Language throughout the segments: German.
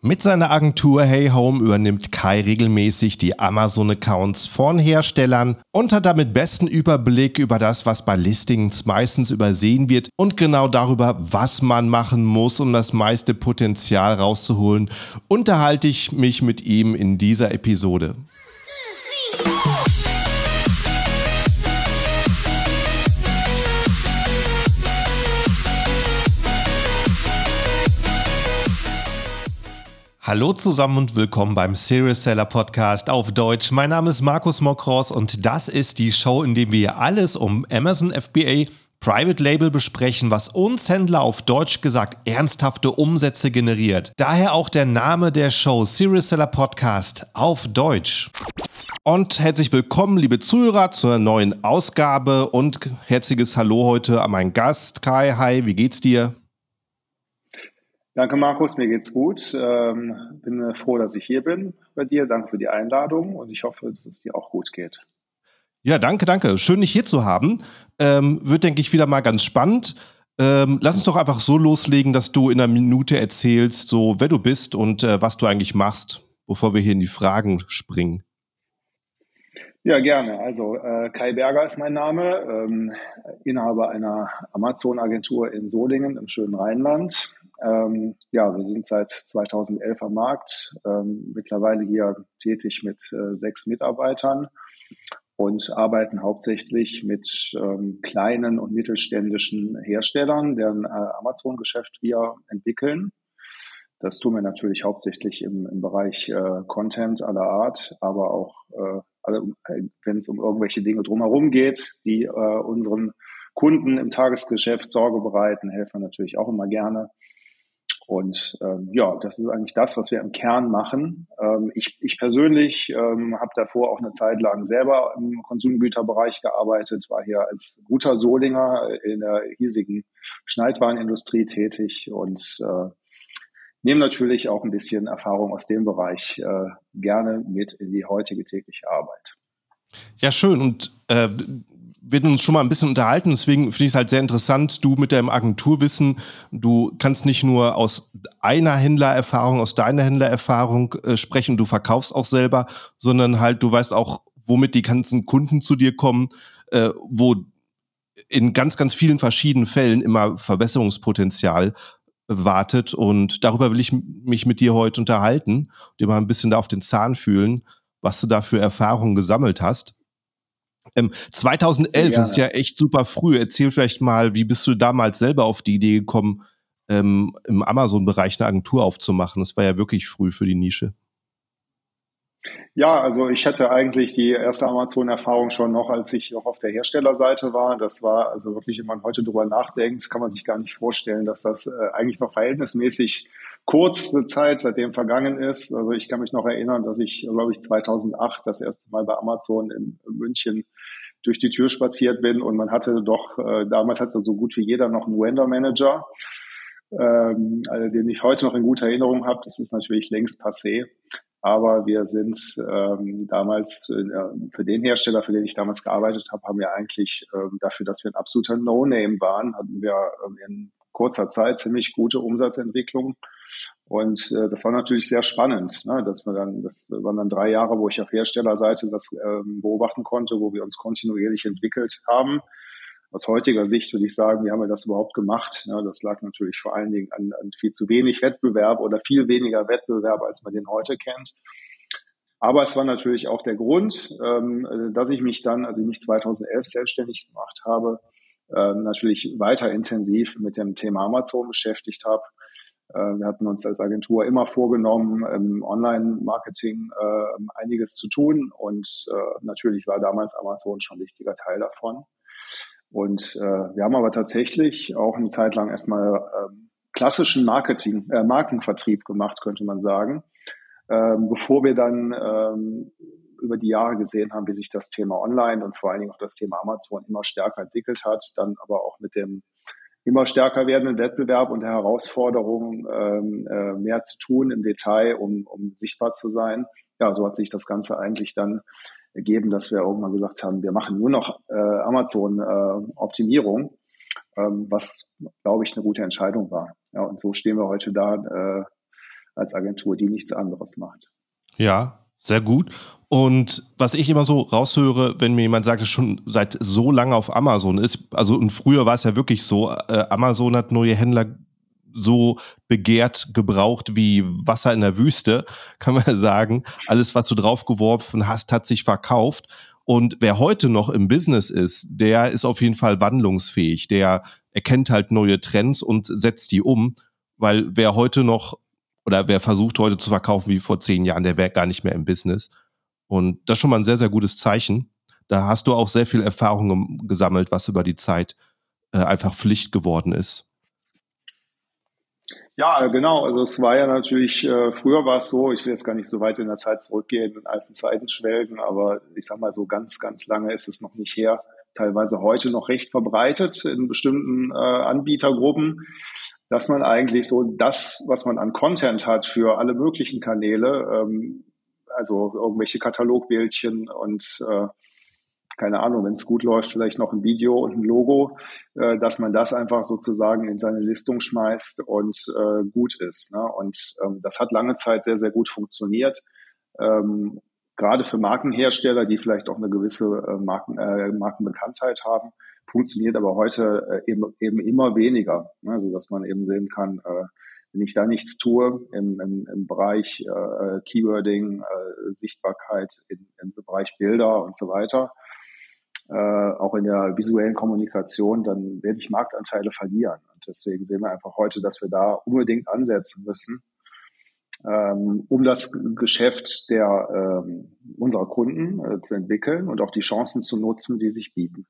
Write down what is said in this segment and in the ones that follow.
Mit seiner Agentur Hey Home übernimmt Kai regelmäßig die Amazon-Accounts von Herstellern und hat damit besten Überblick über das, was bei Listings meistens übersehen wird und genau darüber, was man machen muss, um das meiste Potenzial rauszuholen, unterhalte ich mich mit ihm in dieser Episode. Hallo zusammen und willkommen beim Serious Seller Podcast auf Deutsch. Mein Name ist Markus Mokros und das ist die Show, in der wir alles um Amazon FBA Private Label besprechen, was uns Händler auf Deutsch gesagt ernsthafte Umsätze generiert. Daher auch der Name der Show Serious Seller Podcast auf Deutsch. Und herzlich willkommen, liebe Zuhörer, zu einer neuen Ausgabe und herzliches Hallo heute an meinen Gast Kai. Hi, wie geht's dir? Danke, Markus. Mir geht's gut. Ähm, bin froh, dass ich hier bin bei dir. Danke für die Einladung und ich hoffe, dass es dir auch gut geht. Ja, danke, danke. Schön, dich hier zu haben. Ähm, wird, denke ich, wieder mal ganz spannend. Ähm, lass uns doch einfach so loslegen, dass du in einer Minute erzählst, so wer du bist und äh, was du eigentlich machst, bevor wir hier in die Fragen springen. Ja, gerne. Also äh, Kai Berger ist mein Name, ähm, Inhaber einer Amazon-Agentur in Solingen im schönen Rheinland. Ähm, ja, wir sind seit 2011 am Markt, ähm, mittlerweile hier tätig mit äh, sechs Mitarbeitern und arbeiten hauptsächlich mit ähm, kleinen und mittelständischen Herstellern, deren äh, Amazon-Geschäft wir entwickeln. Das tun wir natürlich hauptsächlich im, im Bereich äh, Content aller Art, aber auch äh, äh, wenn es um irgendwelche Dinge drumherum geht, die äh, unseren Kunden im Tagesgeschäft Sorge bereiten, helfen wir natürlich auch immer gerne. Und ähm, ja, das ist eigentlich das, was wir im Kern machen. Ähm, ich, ich persönlich ähm, habe davor auch eine Zeit lang selber im Konsumgüterbereich gearbeitet, war hier als guter Solinger in der hiesigen Schneidwarenindustrie tätig und äh, nehme natürlich auch ein bisschen Erfahrung aus dem Bereich äh, gerne mit in die heutige tägliche Arbeit. Ja, schön. Und äh, wir uns schon mal ein bisschen unterhalten, deswegen finde ich es halt sehr interessant, du mit deinem Agenturwissen, du kannst nicht nur aus einer Händlererfahrung, aus deiner Händlererfahrung äh, sprechen, du verkaufst auch selber, sondern halt du weißt auch, womit die ganzen Kunden zu dir kommen, äh, wo in ganz, ganz vielen verschiedenen Fällen immer Verbesserungspotenzial wartet und darüber will ich mich mit dir heute unterhalten, dir mal ein bisschen da auf den Zahn fühlen, was du da für Erfahrungen gesammelt hast. Ähm, 2011 ist ja echt super früh. Erzähl vielleicht mal, wie bist du damals selber auf die Idee gekommen, ähm, im Amazon-Bereich eine Agentur aufzumachen? Das war ja wirklich früh für die Nische. Ja, also ich hatte eigentlich die erste Amazon-Erfahrung schon noch, als ich noch auf der Herstellerseite war. Das war also wirklich, wenn man heute drüber nachdenkt, kann man sich gar nicht vorstellen, dass das äh, eigentlich noch verhältnismäßig kurze Zeit seitdem vergangen ist. Also ich kann mich noch erinnern, dass ich, glaube ich, 2008 das erste Mal bei Amazon in München durch die Tür spaziert bin und man hatte doch, äh, damals hatte so gut wie jeder noch einen Vendor Manager, ähm, also den ich heute noch in guter Erinnerung habe. Das ist natürlich längst passé. Aber wir sind ähm, damals äh, für den Hersteller, für den ich damals gearbeitet habe, haben wir eigentlich ähm, dafür, dass wir ein absoluter No-Name waren, hatten wir ähm, in kurzer Zeit ziemlich gute Umsatzentwicklung und äh, das war natürlich sehr spannend, ne, dass wir dann, das waren dann drei Jahre, wo ich auf Herstellerseite das ähm, beobachten konnte, wo wir uns kontinuierlich entwickelt haben. Aus heutiger Sicht würde ich sagen, wie haben wir das überhaupt gemacht? Ja, das lag natürlich vor allen Dingen an, an viel zu wenig Wettbewerb oder viel weniger Wettbewerb, als man den heute kennt. Aber es war natürlich auch der Grund, ähm, dass ich mich dann, als ich mich 2011 selbstständig gemacht habe, äh, natürlich weiter intensiv mit dem Thema Amazon beschäftigt habe wir hatten uns als Agentur immer vorgenommen, im Online-Marketing äh, einiges zu tun und äh, natürlich war damals Amazon schon ein wichtiger Teil davon. Und äh, wir haben aber tatsächlich auch eine Zeit lang erstmal äh, klassischen Marketing, äh, Markenvertrieb gemacht, könnte man sagen, äh, bevor wir dann äh, über die Jahre gesehen haben, wie sich das Thema Online und vor allen Dingen auch das Thema Amazon immer stärker entwickelt hat, dann aber auch mit dem immer stärker werdenden Wettbewerb und der Herausforderung, ähm, äh, mehr zu tun im Detail, um, um sichtbar zu sein. Ja, so hat sich das Ganze eigentlich dann ergeben, dass wir irgendwann gesagt haben, wir machen nur noch äh, Amazon-Optimierung, äh, ähm, was, glaube ich, eine gute Entscheidung war. Ja, und so stehen wir heute da äh, als Agentur, die nichts anderes macht. Ja, sehr gut. Und was ich immer so raushöre, wenn mir jemand sagt, dass schon seit so lange auf Amazon ist, also und früher war es ja wirklich so, äh, Amazon hat neue Händler so begehrt gebraucht wie Wasser in der Wüste, kann man sagen. Alles, was du draufgeworfen hast, hat sich verkauft. Und wer heute noch im Business ist, der ist auf jeden Fall wandlungsfähig. Der erkennt halt neue Trends und setzt die um. Weil wer heute noch oder wer versucht heute zu verkaufen wie vor zehn Jahren, der wäre gar nicht mehr im Business. Und das ist schon mal ein sehr, sehr gutes Zeichen. Da hast du auch sehr viel Erfahrung gesammelt, was über die Zeit äh, einfach Pflicht geworden ist. Ja, genau. Also es war ja natürlich, äh, früher war es so, ich will jetzt gar nicht so weit in der Zeit zurückgehen, in alten Zeiten schwelgen, aber ich sag mal so ganz, ganz lange ist es noch nicht her. Teilweise heute noch recht verbreitet in bestimmten äh, Anbietergruppen dass man eigentlich so das, was man an Content hat für alle möglichen Kanäle, ähm, also irgendwelche Katalogbildchen und äh, keine Ahnung, wenn es gut läuft, vielleicht noch ein Video und ein Logo, äh, dass man das einfach sozusagen in seine Listung schmeißt und äh, gut ist. Ne? Und ähm, das hat lange Zeit sehr, sehr gut funktioniert. Ähm, gerade für Markenhersteller, die vielleicht auch eine gewisse äh, Marken, äh, Markenbekanntheit haben, funktioniert aber heute äh, eben, eben immer weniger. Ne? Also dass man eben sehen kann, äh, wenn ich da nichts tue im, im, im Bereich äh, Keywording, äh, Sichtbarkeit, in, im Bereich Bilder und so weiter, äh, auch in der visuellen Kommunikation, dann werde ich Marktanteile verlieren. Und deswegen sehen wir einfach heute, dass wir da unbedingt ansetzen müssen, ähm, um das Geschäft der ähm, unserer Kunden äh, zu entwickeln und auch die Chancen zu nutzen, die sich bieten.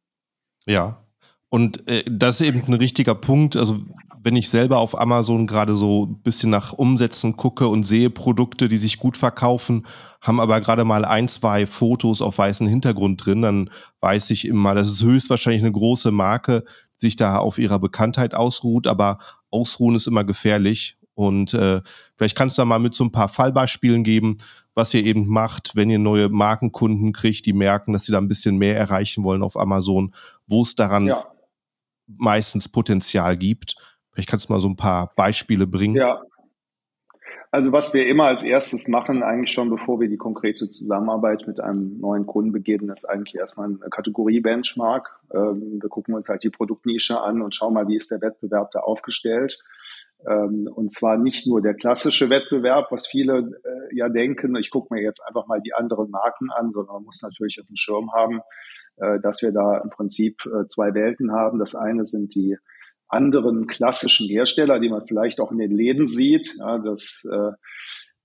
Ja. Und äh, das ist eben ein richtiger Punkt. Also wenn ich selber auf Amazon gerade so ein bisschen nach Umsätzen gucke und sehe Produkte, die sich gut verkaufen, haben aber gerade mal ein, zwei Fotos auf weißem Hintergrund drin, dann weiß ich immer, das ist höchstwahrscheinlich eine große Marke, die sich da auf ihrer Bekanntheit ausruht, aber ausruhen ist immer gefährlich. Und äh, vielleicht kannst du da mal mit so ein paar Fallbeispielen geben, was ihr eben macht, wenn ihr neue Markenkunden kriegt, die merken, dass sie da ein bisschen mehr erreichen wollen auf Amazon, wo es daran ja. meistens Potenzial gibt. Vielleicht kannst du mal so ein paar Beispiele bringen. Ja. Also was wir immer als erstes machen, eigentlich schon bevor wir die konkrete Zusammenarbeit mit einem neuen Kunden beginnen, ist eigentlich erstmal eine Kategorie-Benchmark. Ähm, wir gucken uns halt die Produktnische an und schauen mal, wie ist der Wettbewerb da aufgestellt und zwar nicht nur der klassische Wettbewerb, was viele äh, ja denken, ich gucke mir jetzt einfach mal die anderen Marken an, sondern man muss natürlich auf dem Schirm haben, äh, dass wir da im Prinzip äh, zwei Welten haben. Das eine sind die anderen klassischen Hersteller, die man vielleicht auch in den Läden sieht. Ja, das äh,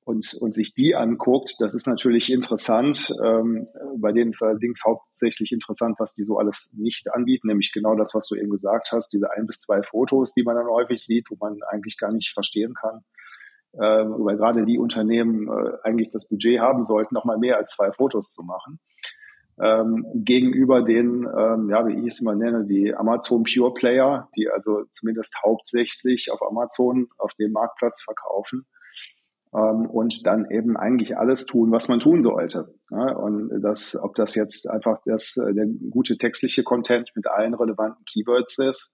und, und sich die anguckt, das ist natürlich interessant. Ähm, bei denen ist allerdings hauptsächlich interessant, was die so alles nicht anbieten, nämlich genau das, was du eben gesagt hast, diese ein bis zwei Fotos, die man dann häufig sieht, wo man eigentlich gar nicht verstehen kann. Äh, weil gerade die Unternehmen äh, eigentlich das Budget haben sollten, noch mal mehr als zwei Fotos zu machen. Ähm, gegenüber den, ähm, ja, wie ich es immer nenne, die Amazon Pure Player, die also zumindest hauptsächlich auf Amazon auf dem Marktplatz verkaufen ähm, und dann eben eigentlich alles tun, was man tun sollte. Ja, und das, ob das jetzt einfach das, äh, der gute textliche Content mit allen relevanten Keywords ist,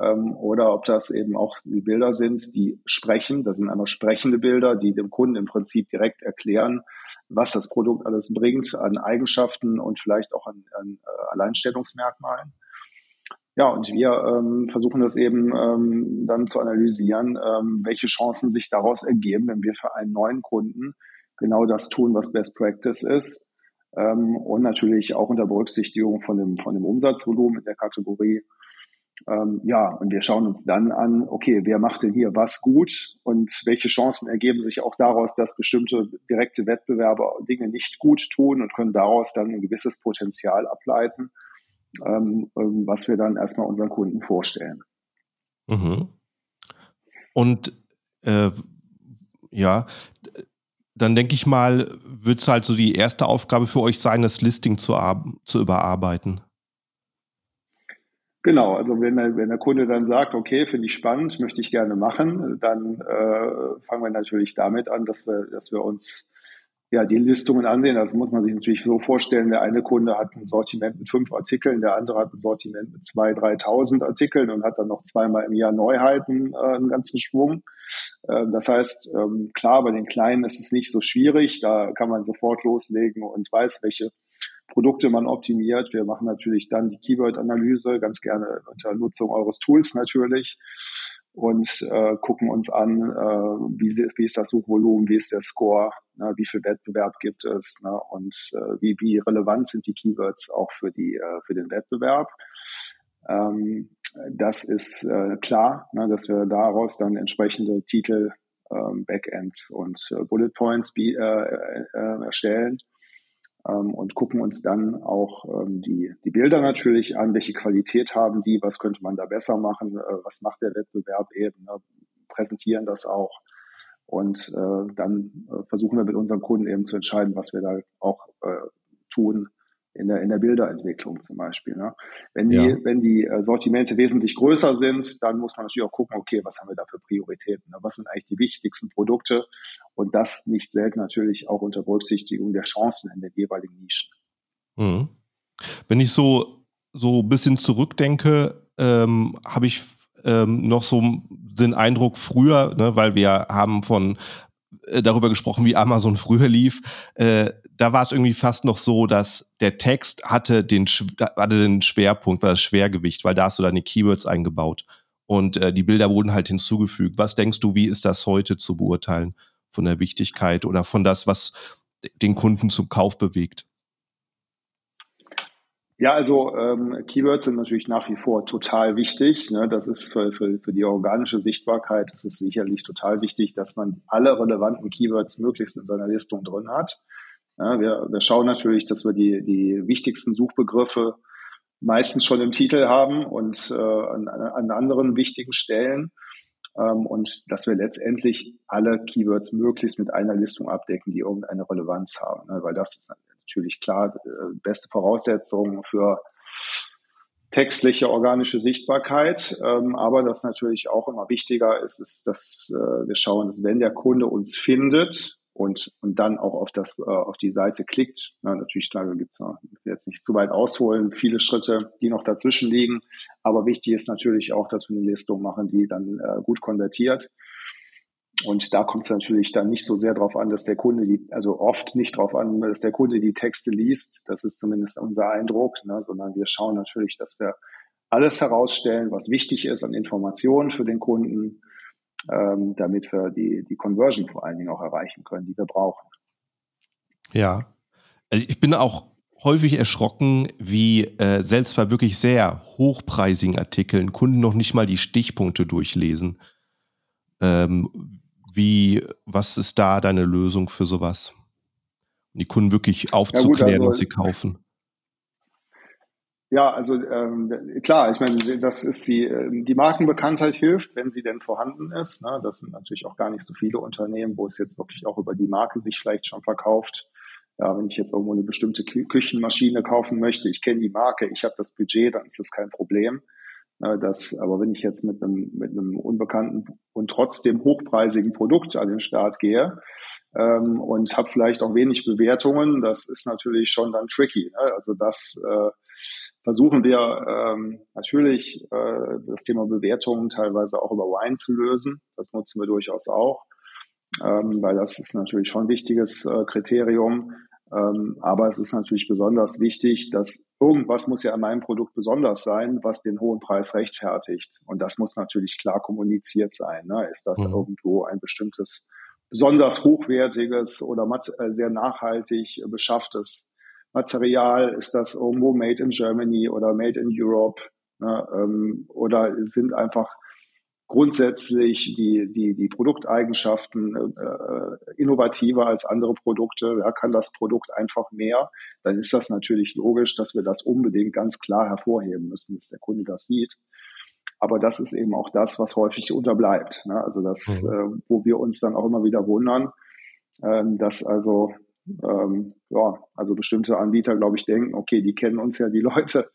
ähm, oder ob das eben auch die Bilder sind, die sprechen. Das sind einmal sprechende Bilder, die dem Kunden im Prinzip direkt erklären, was das Produkt alles bringt an Eigenschaften und vielleicht auch an, an äh, Alleinstellungsmerkmalen. Ja, und wir ähm, versuchen das eben ähm, dann zu analysieren, ähm, welche Chancen sich daraus ergeben, wenn wir für einen neuen Kunden genau das tun, was Best Practice ist. Ähm, und natürlich auch unter Berücksichtigung von dem, von dem Umsatzvolumen in der Kategorie. Ähm, ja, und wir schauen uns dann an, okay, wer macht denn hier was gut und welche Chancen ergeben sich auch daraus, dass bestimmte direkte Wettbewerber Dinge nicht gut tun und können daraus dann ein gewisses Potenzial ableiten ähm, ähm, was wir dann erstmal unseren Kunden vorstellen. Mhm. Und äh, ja, dann denke ich mal, wird es halt so die erste Aufgabe für euch sein, das Listing zu, zu überarbeiten. Genau, also wenn der, wenn der Kunde dann sagt, okay, finde ich spannend, möchte ich gerne machen, dann äh, fangen wir natürlich damit an, dass wir, dass wir uns ja, die Listungen ansehen. Das muss man sich natürlich so vorstellen. Der eine Kunde hat ein Sortiment mit fünf Artikeln, der andere hat ein Sortiment mit zwei, 3.000 Artikeln und hat dann noch zweimal im Jahr Neuheiten, äh, einen ganzen Schwung. Äh, das heißt, ähm, klar, bei den Kleinen ist es nicht so schwierig. Da kann man sofort loslegen und weiß, welche Produkte man optimiert. Wir machen natürlich dann die Keyword-Analyse, ganz gerne unter Nutzung eures Tools natürlich und äh, gucken uns an, äh, wie, wie ist das Suchvolumen, wie ist der Score, ne, wie viel Wettbewerb gibt es ne, und äh, wie, wie relevant sind die Keywords auch für, die, äh, für den Wettbewerb. Ähm, das ist äh, klar, ne, dass wir daraus dann entsprechende Titel, ähm, Backends und äh, Bullet Points äh, äh, erstellen ähm, und gucken uns dann auch ähm, die, die Bilder natürlich an, welche Qualität haben die, was könnte man da besser machen, äh, was macht der Wettbewerb eben, ne? präsentieren das auch. Und äh, dann äh, versuchen wir mit unseren Kunden eben zu entscheiden, was wir da auch äh, tun, in der, in der Bilderentwicklung zum Beispiel. Ne? Wenn die, ja. wenn die äh, Sortimente wesentlich größer sind, dann muss man natürlich auch gucken, okay, was haben wir da für Prioritäten? Ne? Was sind eigentlich die wichtigsten Produkte? Und das nicht selten natürlich auch unter Berücksichtigung der Chancen in den jeweiligen Nischen. Mhm. Wenn ich so, so ein bisschen zurückdenke, ähm, habe ich ähm, noch so den Eindruck früher, ne, weil wir haben von äh, darüber gesprochen, wie Amazon früher lief. Äh, da war es irgendwie fast noch so, dass der Text hatte den, hatte den Schwerpunkt, war das Schwergewicht, weil da hast du deine Keywords eingebaut und äh, die Bilder wurden halt hinzugefügt. Was denkst du, wie ist das heute zu beurteilen von der Wichtigkeit oder von das, was den Kunden zum Kauf bewegt? Ja, also ähm, Keywords sind natürlich nach wie vor total wichtig. Ne? Das ist für, für, für die organische Sichtbarkeit, ist sicherlich total wichtig, dass man alle relevanten Keywords möglichst in seiner Listung drin hat. Ja, wir, wir schauen natürlich, dass wir die, die wichtigsten Suchbegriffe meistens schon im Titel haben und äh, an, an anderen wichtigen Stellen. Ähm, und dass wir letztendlich alle Keywords möglichst mit einer Listung abdecken, die irgendeine Relevanz haben. Ne? Weil das ist natürlich klar äh, beste Voraussetzung für textliche organische Sichtbarkeit. Ähm, aber das natürlich auch immer wichtiger ist, ist, dass äh, wir schauen, dass wenn der Kunde uns findet und, und dann auch auf das, äh, auf die Seite klickt, na, natürlich gibt's noch, jetzt nicht zu weit ausholen, viele Schritte, die noch dazwischen liegen. Aber wichtig ist natürlich auch, dass wir eine Listung machen, die dann äh, gut konvertiert und da kommt es natürlich dann nicht so sehr darauf an, dass der Kunde die, also oft nicht darauf an, dass der Kunde die Texte liest. Das ist zumindest unser Eindruck, ne? sondern wir schauen natürlich, dass wir alles herausstellen, was wichtig ist an Informationen für den Kunden, ähm, damit wir die, die Conversion vor allen Dingen auch erreichen können, die wir brauchen. Ja, also ich bin auch häufig erschrocken, wie äh, selbst bei wirklich sehr hochpreisigen Artikeln Kunden noch nicht mal die Stichpunkte durchlesen. Ähm, wie, was ist da deine Lösung für sowas? Die Kunden wirklich aufzuklären, ja gut, also, was sie kaufen. Ja, also ähm, klar, ich meine, das ist die, die Markenbekanntheit hilft, wenn sie denn vorhanden ist. Ne? Das sind natürlich auch gar nicht so viele Unternehmen, wo es jetzt wirklich auch über die Marke sich vielleicht schon verkauft. Ja, wenn ich jetzt irgendwo eine bestimmte Kü Küchenmaschine kaufen möchte, ich kenne die Marke, ich habe das Budget, dann ist das kein Problem. Das, aber wenn ich jetzt mit einem, mit einem unbekannten und trotzdem hochpreisigen Produkt an den Start gehe ähm, und habe vielleicht auch wenig Bewertungen, das ist natürlich schon dann tricky. Ne? Also das äh, versuchen wir ähm, natürlich äh, das Thema Bewertungen teilweise auch über Wine zu lösen. Das nutzen wir durchaus auch, ähm, weil das ist natürlich schon ein wichtiges äh, Kriterium. Ähm, aber es ist natürlich besonders wichtig, dass irgendwas muss ja an meinem Produkt besonders sein, was den hohen Preis rechtfertigt. Und das muss natürlich klar kommuniziert sein. Ne? Ist das mhm. irgendwo ein bestimmtes, besonders hochwertiges oder äh, sehr nachhaltig beschafftes Material? Ist das irgendwo made in Germany oder made in Europe? Ne? Ähm, oder sind einfach grundsätzlich die, die, die Produkteigenschaften äh, innovativer als andere Produkte, ja, kann das Produkt einfach mehr, dann ist das natürlich logisch, dass wir das unbedingt ganz klar hervorheben müssen, dass der Kunde das sieht. Aber das ist eben auch das, was häufig unterbleibt. Ne? Also das, mhm. äh, wo wir uns dann auch immer wieder wundern, ähm, dass also ähm, ja, also bestimmte Anbieter, glaube ich, denken, okay, die kennen uns ja die Leute,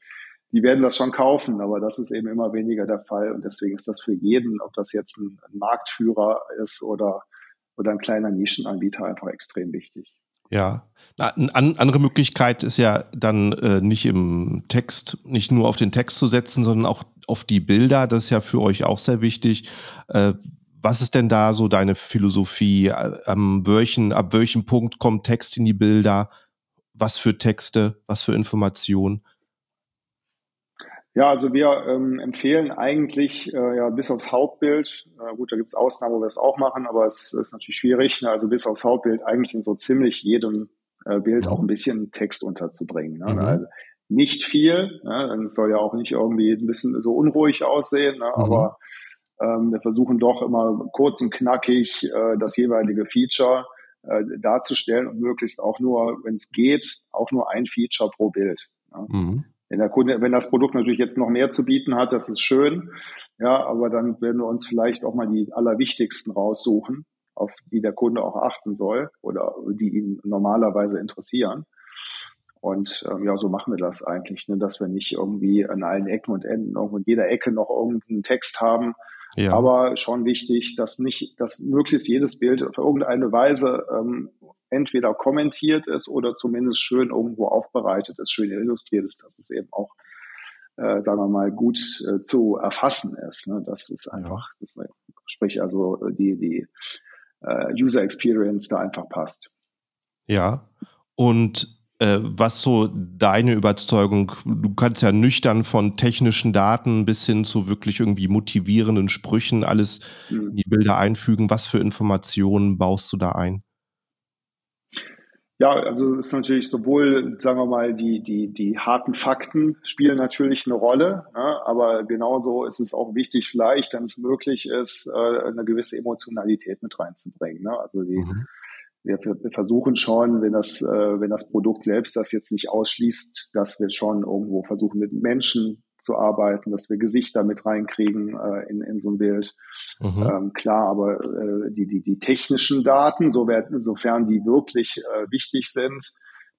die werden das schon kaufen, aber das ist eben immer weniger der Fall. Und deswegen ist das für jeden, ob das jetzt ein, Marktführer ist oder, oder ein kleiner Nischenanbieter, einfach extrem wichtig. Ja, eine andere Möglichkeit ist ja dann äh, nicht im Text, nicht nur auf den Text zu setzen, sondern auch auf die Bilder. Das ist ja für euch auch sehr wichtig. Äh, was ist denn da so deine Philosophie? Äh, am welchen, ab welchem Punkt kommt Text in die Bilder? Was für Texte? Was für Informationen? Ja, also wir ähm, empfehlen eigentlich äh, ja bis aufs Hauptbild, äh, gut, da gibt's Ausnahmen, wo wir es auch machen, aber es ist natürlich schwierig, ne? also bis aufs Hauptbild eigentlich in so ziemlich jedem äh, Bild auch ein bisschen Text unterzubringen. Ne? Mhm. Also nicht viel, ne? dann soll ja auch nicht irgendwie ein bisschen so unruhig aussehen, ne? Mhm. aber ähm, wir versuchen doch immer kurz und knackig äh, das jeweilige Feature äh, darzustellen und möglichst auch nur, wenn es geht, auch nur ein Feature pro Bild. Ne? Mhm. Wenn der Kunde, wenn das Produkt natürlich jetzt noch mehr zu bieten hat, das ist schön. Ja, aber dann werden wir uns vielleicht auch mal die allerwichtigsten raussuchen, auf die der Kunde auch achten soll oder die ihn normalerweise interessieren. Und ähm, ja, so machen wir das eigentlich, ne, dass wir nicht irgendwie an allen Ecken und Enden, in jeder Ecke noch irgendeinen Text haben. Ja. Aber schon wichtig, dass nicht, dass möglichst jedes Bild auf irgendeine Weise ähm, entweder kommentiert ist oder zumindest schön irgendwo aufbereitet ist, schön illustriert ist, dass es eben auch, äh, sagen wir mal, gut äh, zu erfassen ist. Ne? Das ist einfach, das, sprich also die, die äh, User Experience da einfach passt. Ja, und was so deine Überzeugung, du kannst ja nüchtern von technischen Daten bis hin zu wirklich irgendwie motivierenden Sprüchen alles mhm. in die Bilder einfügen. Was für Informationen baust du da ein? Ja, also es ist natürlich sowohl, sagen wir mal, die, die, die harten Fakten spielen natürlich eine Rolle, ne? aber genauso ist es auch wichtig, vielleicht, wenn es möglich ist, äh, eine gewisse Emotionalität mit reinzubringen. Ne? Also die, mhm. Wir, wir, versuchen schon, wenn das, äh, wenn das Produkt selbst das jetzt nicht ausschließt, dass wir schon irgendwo versuchen, mit Menschen zu arbeiten, dass wir Gesichter mit reinkriegen äh, in, in so ein Bild. Mhm. Ähm, klar, aber äh, die, die, die technischen Daten, so sofern die wirklich äh, wichtig sind,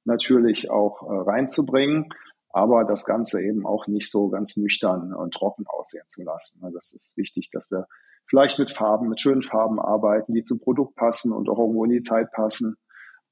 natürlich auch äh, reinzubringen, aber das Ganze eben auch nicht so ganz nüchtern und trocken aussehen zu lassen. Das ist wichtig, dass wir vielleicht mit Farben, mit schönen Farben arbeiten, die zum Produkt passen und auch irgendwo in die Zeit passen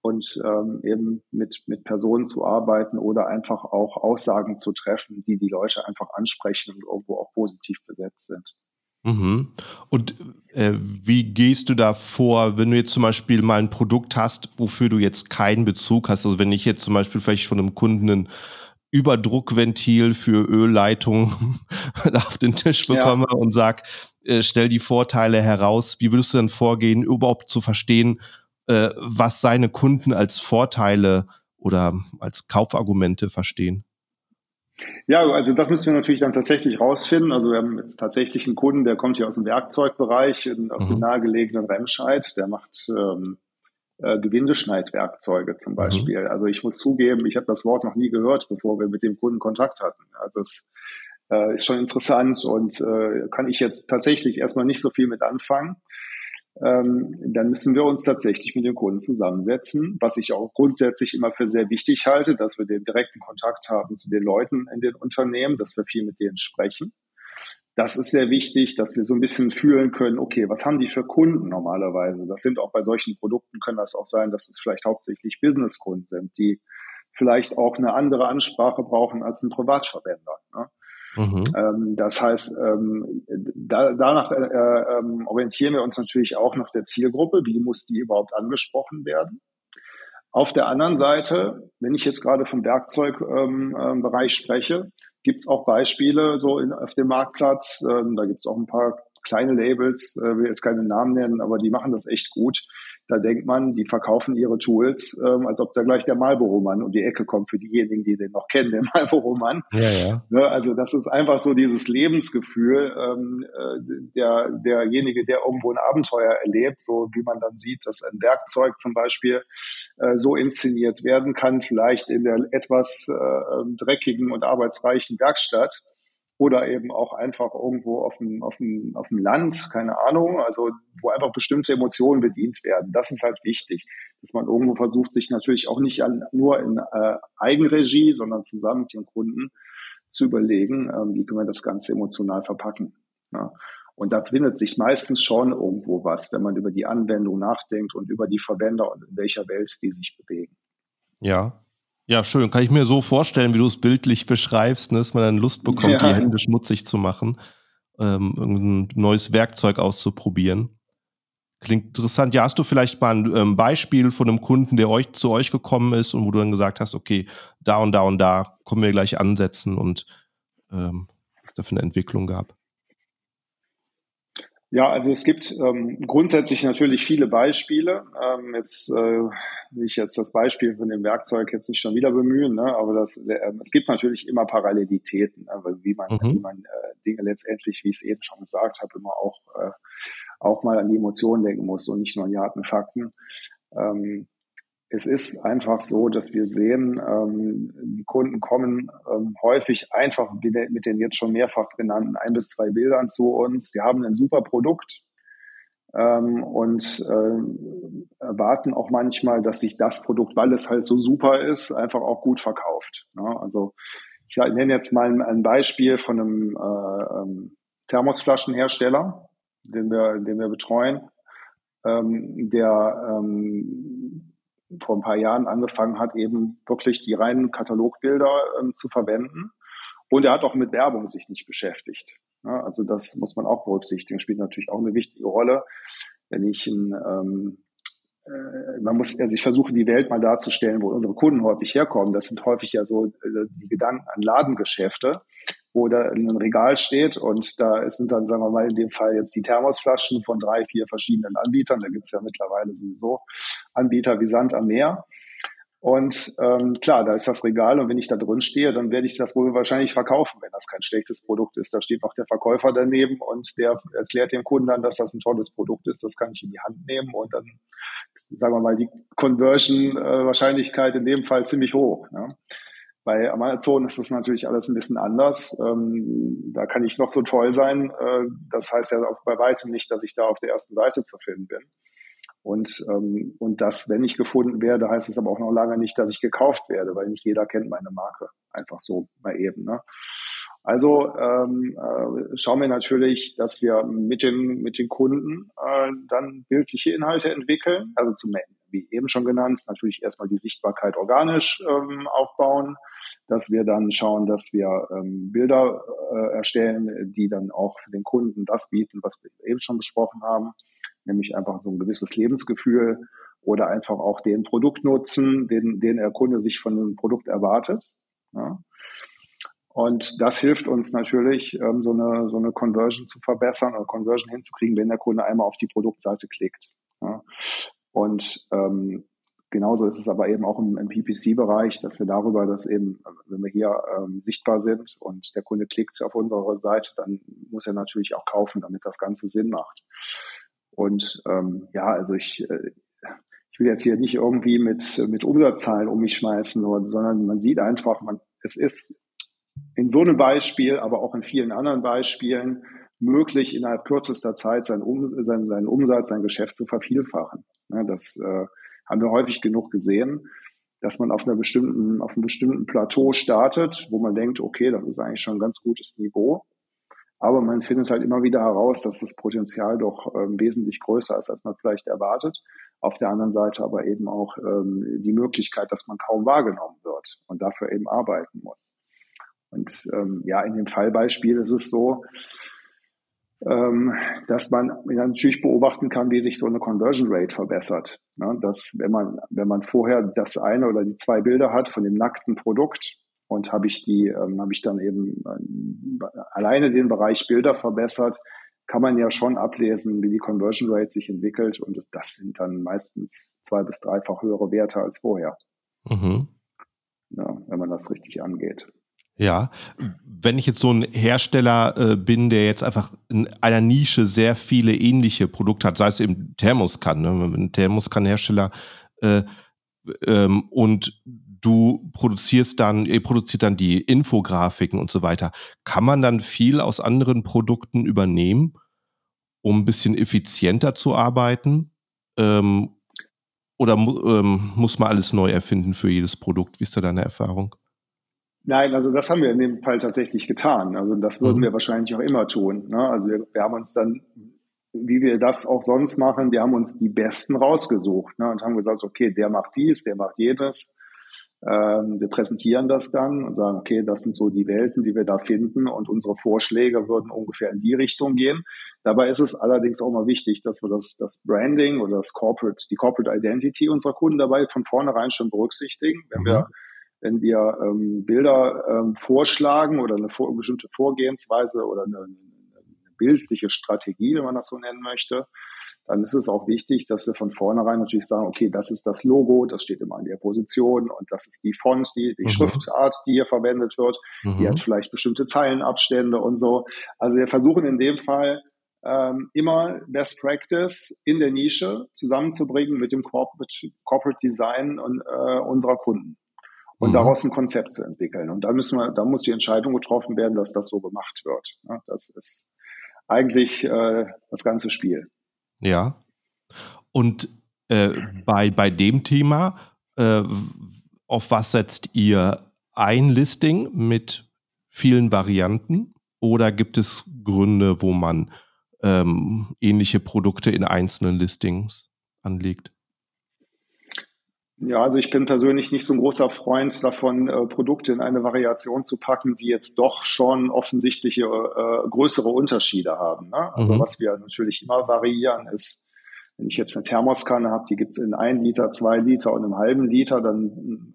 und ähm, eben mit, mit Personen zu arbeiten oder einfach auch Aussagen zu treffen, die die Leute einfach ansprechen und irgendwo auch positiv besetzt sind. Mhm. Und äh, wie gehst du da vor, wenn du jetzt zum Beispiel mal ein Produkt hast, wofür du jetzt keinen Bezug hast? Also wenn ich jetzt zum Beispiel vielleicht von einem Kunden ein Überdruckventil für Ölleitung auf den Tisch bekomme ja. und sag, äh, stell die Vorteile heraus, wie würdest du dann vorgehen, überhaupt zu verstehen, äh, was seine Kunden als Vorteile oder als Kaufargumente verstehen? Ja, also das müssen wir natürlich dann tatsächlich rausfinden. Also wir haben jetzt tatsächlich einen Kunden, der kommt hier aus dem Werkzeugbereich, aus mhm. dem nahegelegenen Remscheid, der macht ähm, äh, Gewindeschneidwerkzeuge zum mhm. Beispiel. Mhm. Also ich muss zugeben, ich habe das Wort noch nie gehört, bevor wir mit dem Kunden Kontakt hatten. Also das äh, ist schon interessant und äh, kann ich jetzt tatsächlich erstmal nicht so viel mit anfangen ähm, dann müssen wir uns tatsächlich mit dem Kunden zusammensetzen, was ich auch grundsätzlich immer für sehr wichtig halte, dass wir den direkten Kontakt haben zu den Leuten in den Unternehmen, dass wir viel mit denen sprechen. Das ist sehr wichtig, dass wir so ein bisschen fühlen können, okay, was haben die für Kunden normalerweise? Das sind auch bei solchen Produkten, können das auch sein, dass es vielleicht hauptsächlich Businesskunden sind, die vielleicht auch eine andere Ansprache brauchen als ein Privatverwender. Ne? Mhm. Ähm, das heißt, ähm, da, danach äh, äh, ähm, orientieren wir uns natürlich auch nach der Zielgruppe. Wie muss die überhaupt angesprochen werden? Auf der anderen Seite, wenn ich jetzt gerade vom Werkzeugbereich spreche, gibt es auch Beispiele so auf dem Marktplatz. Da gibt es auch ein paar kleine Labels, äh, will jetzt keine Namen nennen, aber die machen das echt gut. Da denkt man, die verkaufen ihre Tools, ähm, als ob da gleich der Marlboro-Mann um die Ecke kommt für diejenigen, die den noch kennen, den Marlboro-Mann. Ja, ja. Ne, also das ist einfach so dieses Lebensgefühl, ähm, äh, der, derjenige, der irgendwo ein Abenteuer erlebt, so wie man dann sieht, dass ein Werkzeug zum Beispiel äh, so inszeniert werden kann, vielleicht in der etwas äh, dreckigen und arbeitsreichen Werkstatt oder eben auch einfach irgendwo auf dem, auf dem, auf dem Land, keine Ahnung, also wo einfach bestimmte Emotionen bedient werden. Das ist halt wichtig, dass man irgendwo versucht, sich natürlich auch nicht an, nur in äh, Eigenregie, sondern zusammen mit dem Kunden zu überlegen, ähm, wie können wir das Ganze emotional verpacken. Ja. Und da findet sich meistens schon irgendwo was, wenn man über die Anwendung nachdenkt und über die Verwender und in welcher Welt die sich bewegen. Ja. Ja, schön. Kann ich mir so vorstellen, wie du es bildlich beschreibst, ne, dass man dann Lust bekommt, ja. die Hände schmutzig zu machen, ähm, ein neues Werkzeug auszuprobieren. Klingt interessant. Ja, hast du vielleicht mal ein ähm, Beispiel von einem Kunden, der euch zu euch gekommen ist und wo du dann gesagt hast, okay, da und da und da kommen wir gleich ansetzen und ähm, was da für eine Entwicklung gab? Ja, also es gibt ähm, grundsätzlich natürlich viele Beispiele. Ähm, jetzt äh, will ich jetzt das Beispiel von dem Werkzeug jetzt nicht schon wieder bemühen, ne? aber das, äh, es gibt natürlich immer Parallelitäten, ne? wie man, mhm. wie man äh, Dinge letztendlich, wie ich es eben schon gesagt habe, immer auch äh, auch mal an die Emotionen denken muss und nicht nur an die harten Fakten. Ähm, es ist einfach so, dass wir sehen, ähm, die Kunden kommen ähm, häufig einfach mit den jetzt schon mehrfach genannten ein bis zwei Bildern zu uns. Sie haben ein super Produkt ähm, und äh, erwarten auch manchmal, dass sich das Produkt, weil es halt so super ist, einfach auch gut verkauft. Ja, also ich nenne jetzt mal ein Beispiel von einem äh, ähm, Thermosflaschenhersteller, den wir, den wir betreuen, ähm, der ähm, vor ein paar Jahren angefangen hat, eben wirklich die reinen Katalogbilder ähm, zu verwenden. Und er hat auch mit Werbung sich nicht beschäftigt. Ja, also das muss man auch berücksichtigen, spielt natürlich auch eine wichtige Rolle. Wenn ich ein, ähm, äh, man muss also ich versuche die Welt mal darzustellen, wo unsere Kunden häufig herkommen. Das sind häufig ja so äh, die Gedanken an Ladengeschäfte wo da ein Regal steht und da sind dann, sagen wir mal, in dem Fall jetzt die Thermosflaschen von drei, vier verschiedenen Anbietern. Da gibt's ja mittlerweile sowieso Anbieter wie Sand am Meer. Und ähm, klar, da ist das Regal und wenn ich da drin stehe, dann werde ich das wohl wahrscheinlich verkaufen, wenn das kein schlechtes Produkt ist. Da steht noch der Verkäufer daneben und der erklärt dem Kunden dann, dass das ein tolles Produkt ist. Das kann ich in die Hand nehmen und dann, sagen wir mal, die Conversion-Wahrscheinlichkeit in dem Fall ziemlich hoch. Ne? Bei Amazon ist das natürlich alles ein bisschen anders. Ähm, da kann ich noch so toll sein. Äh, das heißt ja auch bei weitem nicht, dass ich da auf der ersten Seite zu finden bin. Und, ähm, und das, wenn ich gefunden werde, heißt es aber auch noch lange nicht, dass ich gekauft werde, weil nicht jeder kennt meine Marke. Einfach so mal eben. Ne? Also ähm, äh, schauen wir natürlich, dass wir mit den, mit den Kunden äh, dann bildliche Inhalte entwickeln. Also zum wie eben schon genannt, natürlich erstmal die Sichtbarkeit organisch ähm, aufbauen, dass wir dann schauen, dass wir ähm, Bilder äh, erstellen, die dann auch für den Kunden das bieten, was wir eben schon besprochen haben, nämlich einfach so ein gewisses Lebensgefühl oder einfach auch den Produktnutzen, den, den der Kunde sich von dem Produkt erwartet. Ja. Und das hilft uns natürlich, ähm, so, eine, so eine Conversion zu verbessern oder Conversion hinzukriegen, wenn der Kunde einmal auf die Produktseite klickt. Und ähm, genauso ist es aber eben auch im, im PPC-Bereich, dass wir darüber, dass eben, wenn wir hier ähm, sichtbar sind und der Kunde klickt auf unsere Seite, dann muss er natürlich auch kaufen, damit das Ganze Sinn macht. Und ähm, ja, also ich, äh, ich will jetzt hier nicht irgendwie mit, mit Umsatzzahlen um mich schmeißen, sondern man sieht einfach, man, es ist in so einem Beispiel, aber auch in vielen anderen Beispielen möglich, innerhalb kürzester Zeit seinen, um, seinen, seinen Umsatz, sein Geschäft zu vervielfachen. Ja, das äh, haben wir häufig genug gesehen, dass man auf einer bestimmten, auf einem bestimmten Plateau startet, wo man denkt, okay, das ist eigentlich schon ein ganz gutes Niveau. Aber man findet halt immer wieder heraus, dass das Potenzial doch ähm, wesentlich größer ist, als man vielleicht erwartet. Auf der anderen Seite aber eben auch ähm, die Möglichkeit, dass man kaum wahrgenommen wird und dafür eben arbeiten muss. Und ähm, ja, in dem Fallbeispiel ist es so, dass man natürlich beobachten kann, wie sich so eine Conversion Rate verbessert. Ne? Dass wenn man, wenn man vorher das eine oder die zwei Bilder hat von dem nackten Produkt und habe ich die, ähm, habe ich dann eben äh, alleine den Bereich Bilder verbessert, kann man ja schon ablesen, wie die Conversion Rate sich entwickelt und das sind dann meistens zwei bis dreifach höhere Werte als vorher. Mhm. Ja, wenn man das richtig angeht. Ja, wenn ich jetzt so ein Hersteller äh, bin, der jetzt einfach in einer Nische sehr viele ähnliche Produkte hat, sei es eben Thermoskan, ne? ein Thermoskannhersteller äh, ähm, und du produzierst dann, ihr produziert dann die Infografiken und so weiter. Kann man dann viel aus anderen Produkten übernehmen, um ein bisschen effizienter zu arbeiten? Ähm, oder ähm, muss man alles neu erfinden für jedes Produkt? Wie ist da deine Erfahrung? Nein, also das haben wir in dem Fall tatsächlich getan. Also das würden mhm. wir wahrscheinlich auch immer tun. Ne? Also wir, wir, haben uns dann, wie wir das auch sonst machen, wir haben uns die Besten rausgesucht ne? und haben gesagt, okay, der macht dies, der macht jedes. Ähm, wir präsentieren das dann und sagen, okay, das sind so die Welten, die wir da finden und unsere Vorschläge würden ungefähr in die Richtung gehen. Dabei ist es allerdings auch mal wichtig, dass wir das, das Branding oder das Corporate, die Corporate Identity unserer Kunden dabei von vornherein schon berücksichtigen. Wenn mhm. wir wenn wir ähm, Bilder ähm, vorschlagen oder eine vor, bestimmte Vorgehensweise oder eine, eine bildliche Strategie, wenn man das so nennen möchte, dann ist es auch wichtig, dass wir von vornherein natürlich sagen, okay, das ist das Logo, das steht immer in der Position und das ist die Font, die, die mhm. Schriftart, die hier verwendet wird. Mhm. Die hat vielleicht bestimmte Zeilenabstände und so. Also wir versuchen in dem Fall ähm, immer Best Practice in der Nische zusammenzubringen mit dem Corporate, Corporate Design und, äh, unserer Kunden und mhm. daraus ein Konzept zu entwickeln. Und da müssen wir, da muss die Entscheidung getroffen werden, dass das so gemacht wird. Ja, das ist eigentlich äh, das ganze Spiel. Ja. Und äh, bei, bei dem Thema, äh, auf was setzt ihr ein Listing mit vielen Varianten? Oder gibt es Gründe, wo man ähm, ähnliche Produkte in einzelnen Listings anlegt? Ja, also ich bin persönlich nicht so ein großer Freund davon, äh, Produkte in eine Variation zu packen, die jetzt doch schon offensichtliche äh, größere Unterschiede haben. Ne? Also mhm. was wir natürlich immer variieren ist, wenn ich jetzt eine Thermoskanne habe, die gibt's in ein Liter, zwei Liter und einem halben Liter, dann,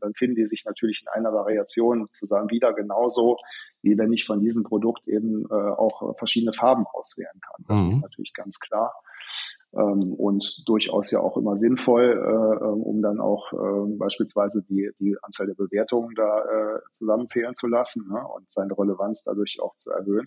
dann finden die sich natürlich in einer Variation zusammen wieder genauso, wie wenn ich von diesem Produkt eben äh, auch verschiedene Farben auswählen kann. Das mhm. ist natürlich ganz klar ähm, und durchaus ja auch immer sinnvoll, äh, ähm, um dann auch äh, beispielsweise die, die Anzahl der Bewertungen da äh, zusammenzählen zu lassen ne, und seine Relevanz dadurch auch zu erhöhen.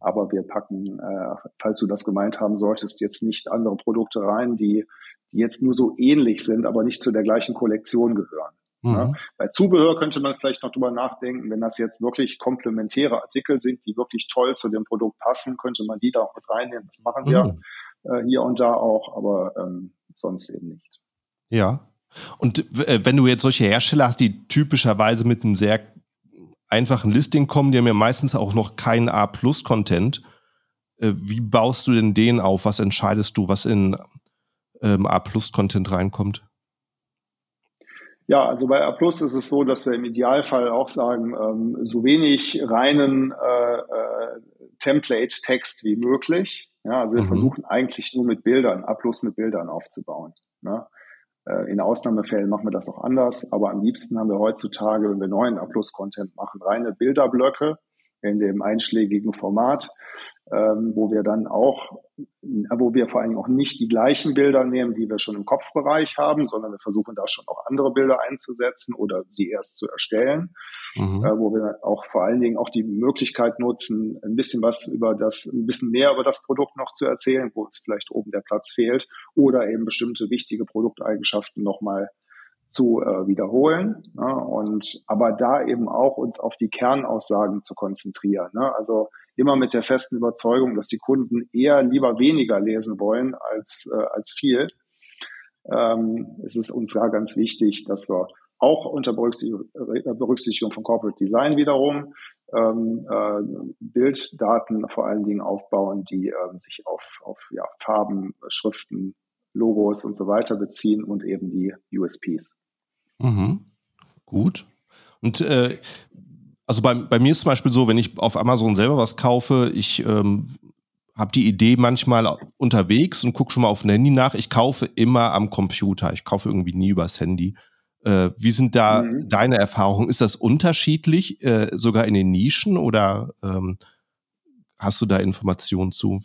Aber wir packen, äh, falls du das gemeint haben solltest, jetzt nicht andere Produkte rein, die, die jetzt nur so ähnlich sind, aber nicht zu der gleichen Kollektion gehören. Mhm. Ja. Bei Zubehör könnte man vielleicht noch drüber nachdenken, wenn das jetzt wirklich komplementäre Artikel sind, die wirklich toll zu dem Produkt passen, könnte man die da auch mit reinnehmen. Das machen wir. Mhm äh, hier und da auch, aber ähm, sonst eben nicht. Ja. Und äh, wenn du jetzt solche Hersteller hast, die typischerweise mit einem sehr einfachen Listing kommen, die haben ja meistens auch noch keinen A-Plus-Content. Äh, wie baust du denn den auf? Was entscheidest du, was in ähm, A-Plus-Content reinkommt? Ja, also bei A Plus ist es so, dass wir im Idealfall auch sagen, ähm, so wenig reinen äh, äh, Template-Text wie möglich. Ja, also wir mhm. versuchen eigentlich nur mit Bildern, A plus mit Bildern aufzubauen. Ne? Äh, in Ausnahmefällen machen wir das auch anders, aber am liebsten haben wir heutzutage, wenn wir neuen A plus Content machen, reine Bilderblöcke in dem einschlägigen Format ähm, wo wir dann auch, wo wir vor allen Dingen auch nicht die gleichen Bilder nehmen, die wir schon im Kopfbereich haben, sondern wir versuchen da schon auch andere Bilder einzusetzen oder sie erst zu erstellen, mhm. äh, wo wir auch vor allen Dingen auch die Möglichkeit nutzen, ein bisschen was über das, ein bisschen mehr über das Produkt noch zu erzählen, wo uns vielleicht oben der Platz fehlt oder eben bestimmte wichtige Produkteigenschaften nochmal zu äh, wiederholen ne? und aber da eben auch uns auf die Kernaussagen zu konzentrieren. Ne? Also immer mit der festen Überzeugung, dass die Kunden eher lieber weniger lesen wollen als, äh, als viel. Ähm, es ist uns ja ganz wichtig, dass wir auch unter Berücksichtigung, äh, von Corporate Design wiederum ähm, äh, Bilddaten vor allen Dingen aufbauen, die äh, sich auf, auf ja, Farben, Schriften, Logos und so weiter beziehen und eben die USPs. Mhm. Gut. Und äh, also bei, bei mir ist zum Beispiel so, wenn ich auf Amazon selber was kaufe, ich ähm, habe die Idee manchmal unterwegs und gucke schon mal auf dem Handy nach. Ich kaufe immer am Computer. Ich kaufe irgendwie nie übers Handy. Äh, wie sind da mhm. deine Erfahrungen? Ist das unterschiedlich, äh, sogar in den Nischen oder ähm, hast du da Informationen zu?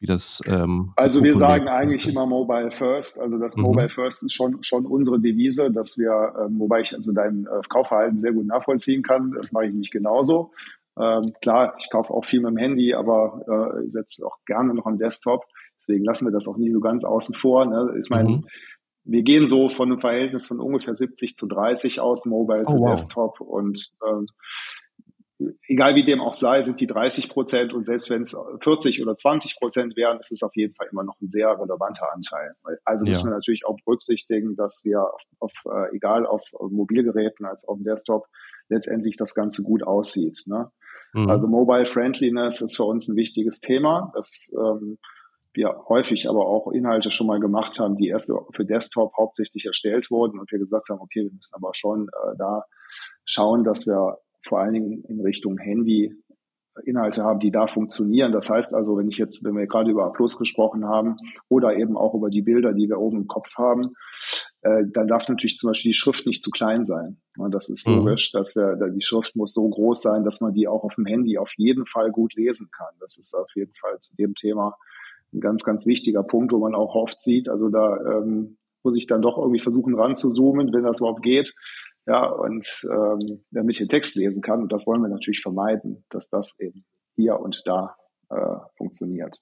Wie das. Ähm, also wir sagen eigentlich immer Mobile First. Also das mhm. Mobile First ist schon schon unsere Devise, dass wir, ähm, wobei ich also dein äh, Kaufverhalten sehr gut nachvollziehen kann. Das mache ich nicht genauso. Ähm, klar, ich kaufe auch viel mit dem Handy, aber äh, setze auch gerne noch am Desktop. Deswegen lassen wir das auch nie so ganz außen vor. Ne? Ich meine, mhm. wir gehen so von einem Verhältnis von ungefähr 70 zu 30 aus, Mobile oh, zu wow. Desktop und ähm, egal wie dem auch sei, sind die 30 Prozent und selbst wenn es 40 oder 20 Prozent wären, ist es auf jeden Fall immer noch ein sehr relevanter Anteil. Also müssen ja. wir natürlich auch berücksichtigen, dass wir auf, auf äh, egal auf Mobilgeräten als auf dem Desktop letztendlich das Ganze gut aussieht. Ne? Mhm. Also Mobile Friendliness ist für uns ein wichtiges Thema, das ähm, wir häufig aber auch Inhalte schon mal gemacht haben, die erst für Desktop hauptsächlich erstellt wurden und wir gesagt haben, okay, wir müssen aber schon äh, da schauen, dass wir vor allen Dingen in Richtung Handy Inhalte haben, die da funktionieren. Das heißt also, wenn ich jetzt, wenn wir gerade über A Plus gesprochen haben oder eben auch über die Bilder, die wir oben im Kopf haben, äh, dann darf natürlich zum Beispiel die Schrift nicht zu klein sein. Und das ist mhm. logisch, dass wir, die Schrift muss so groß sein, dass man die auch auf dem Handy auf jeden Fall gut lesen kann. Das ist auf jeden Fall zu dem Thema ein ganz, ganz wichtiger Punkt, wo man auch oft sieht. Also da ähm, muss ich dann doch irgendwie versuchen ranzuzoomen, wenn das überhaupt geht ja, und ähm, damit ich den Text lesen kann. Und das wollen wir natürlich vermeiden, dass das eben hier und da äh, funktioniert.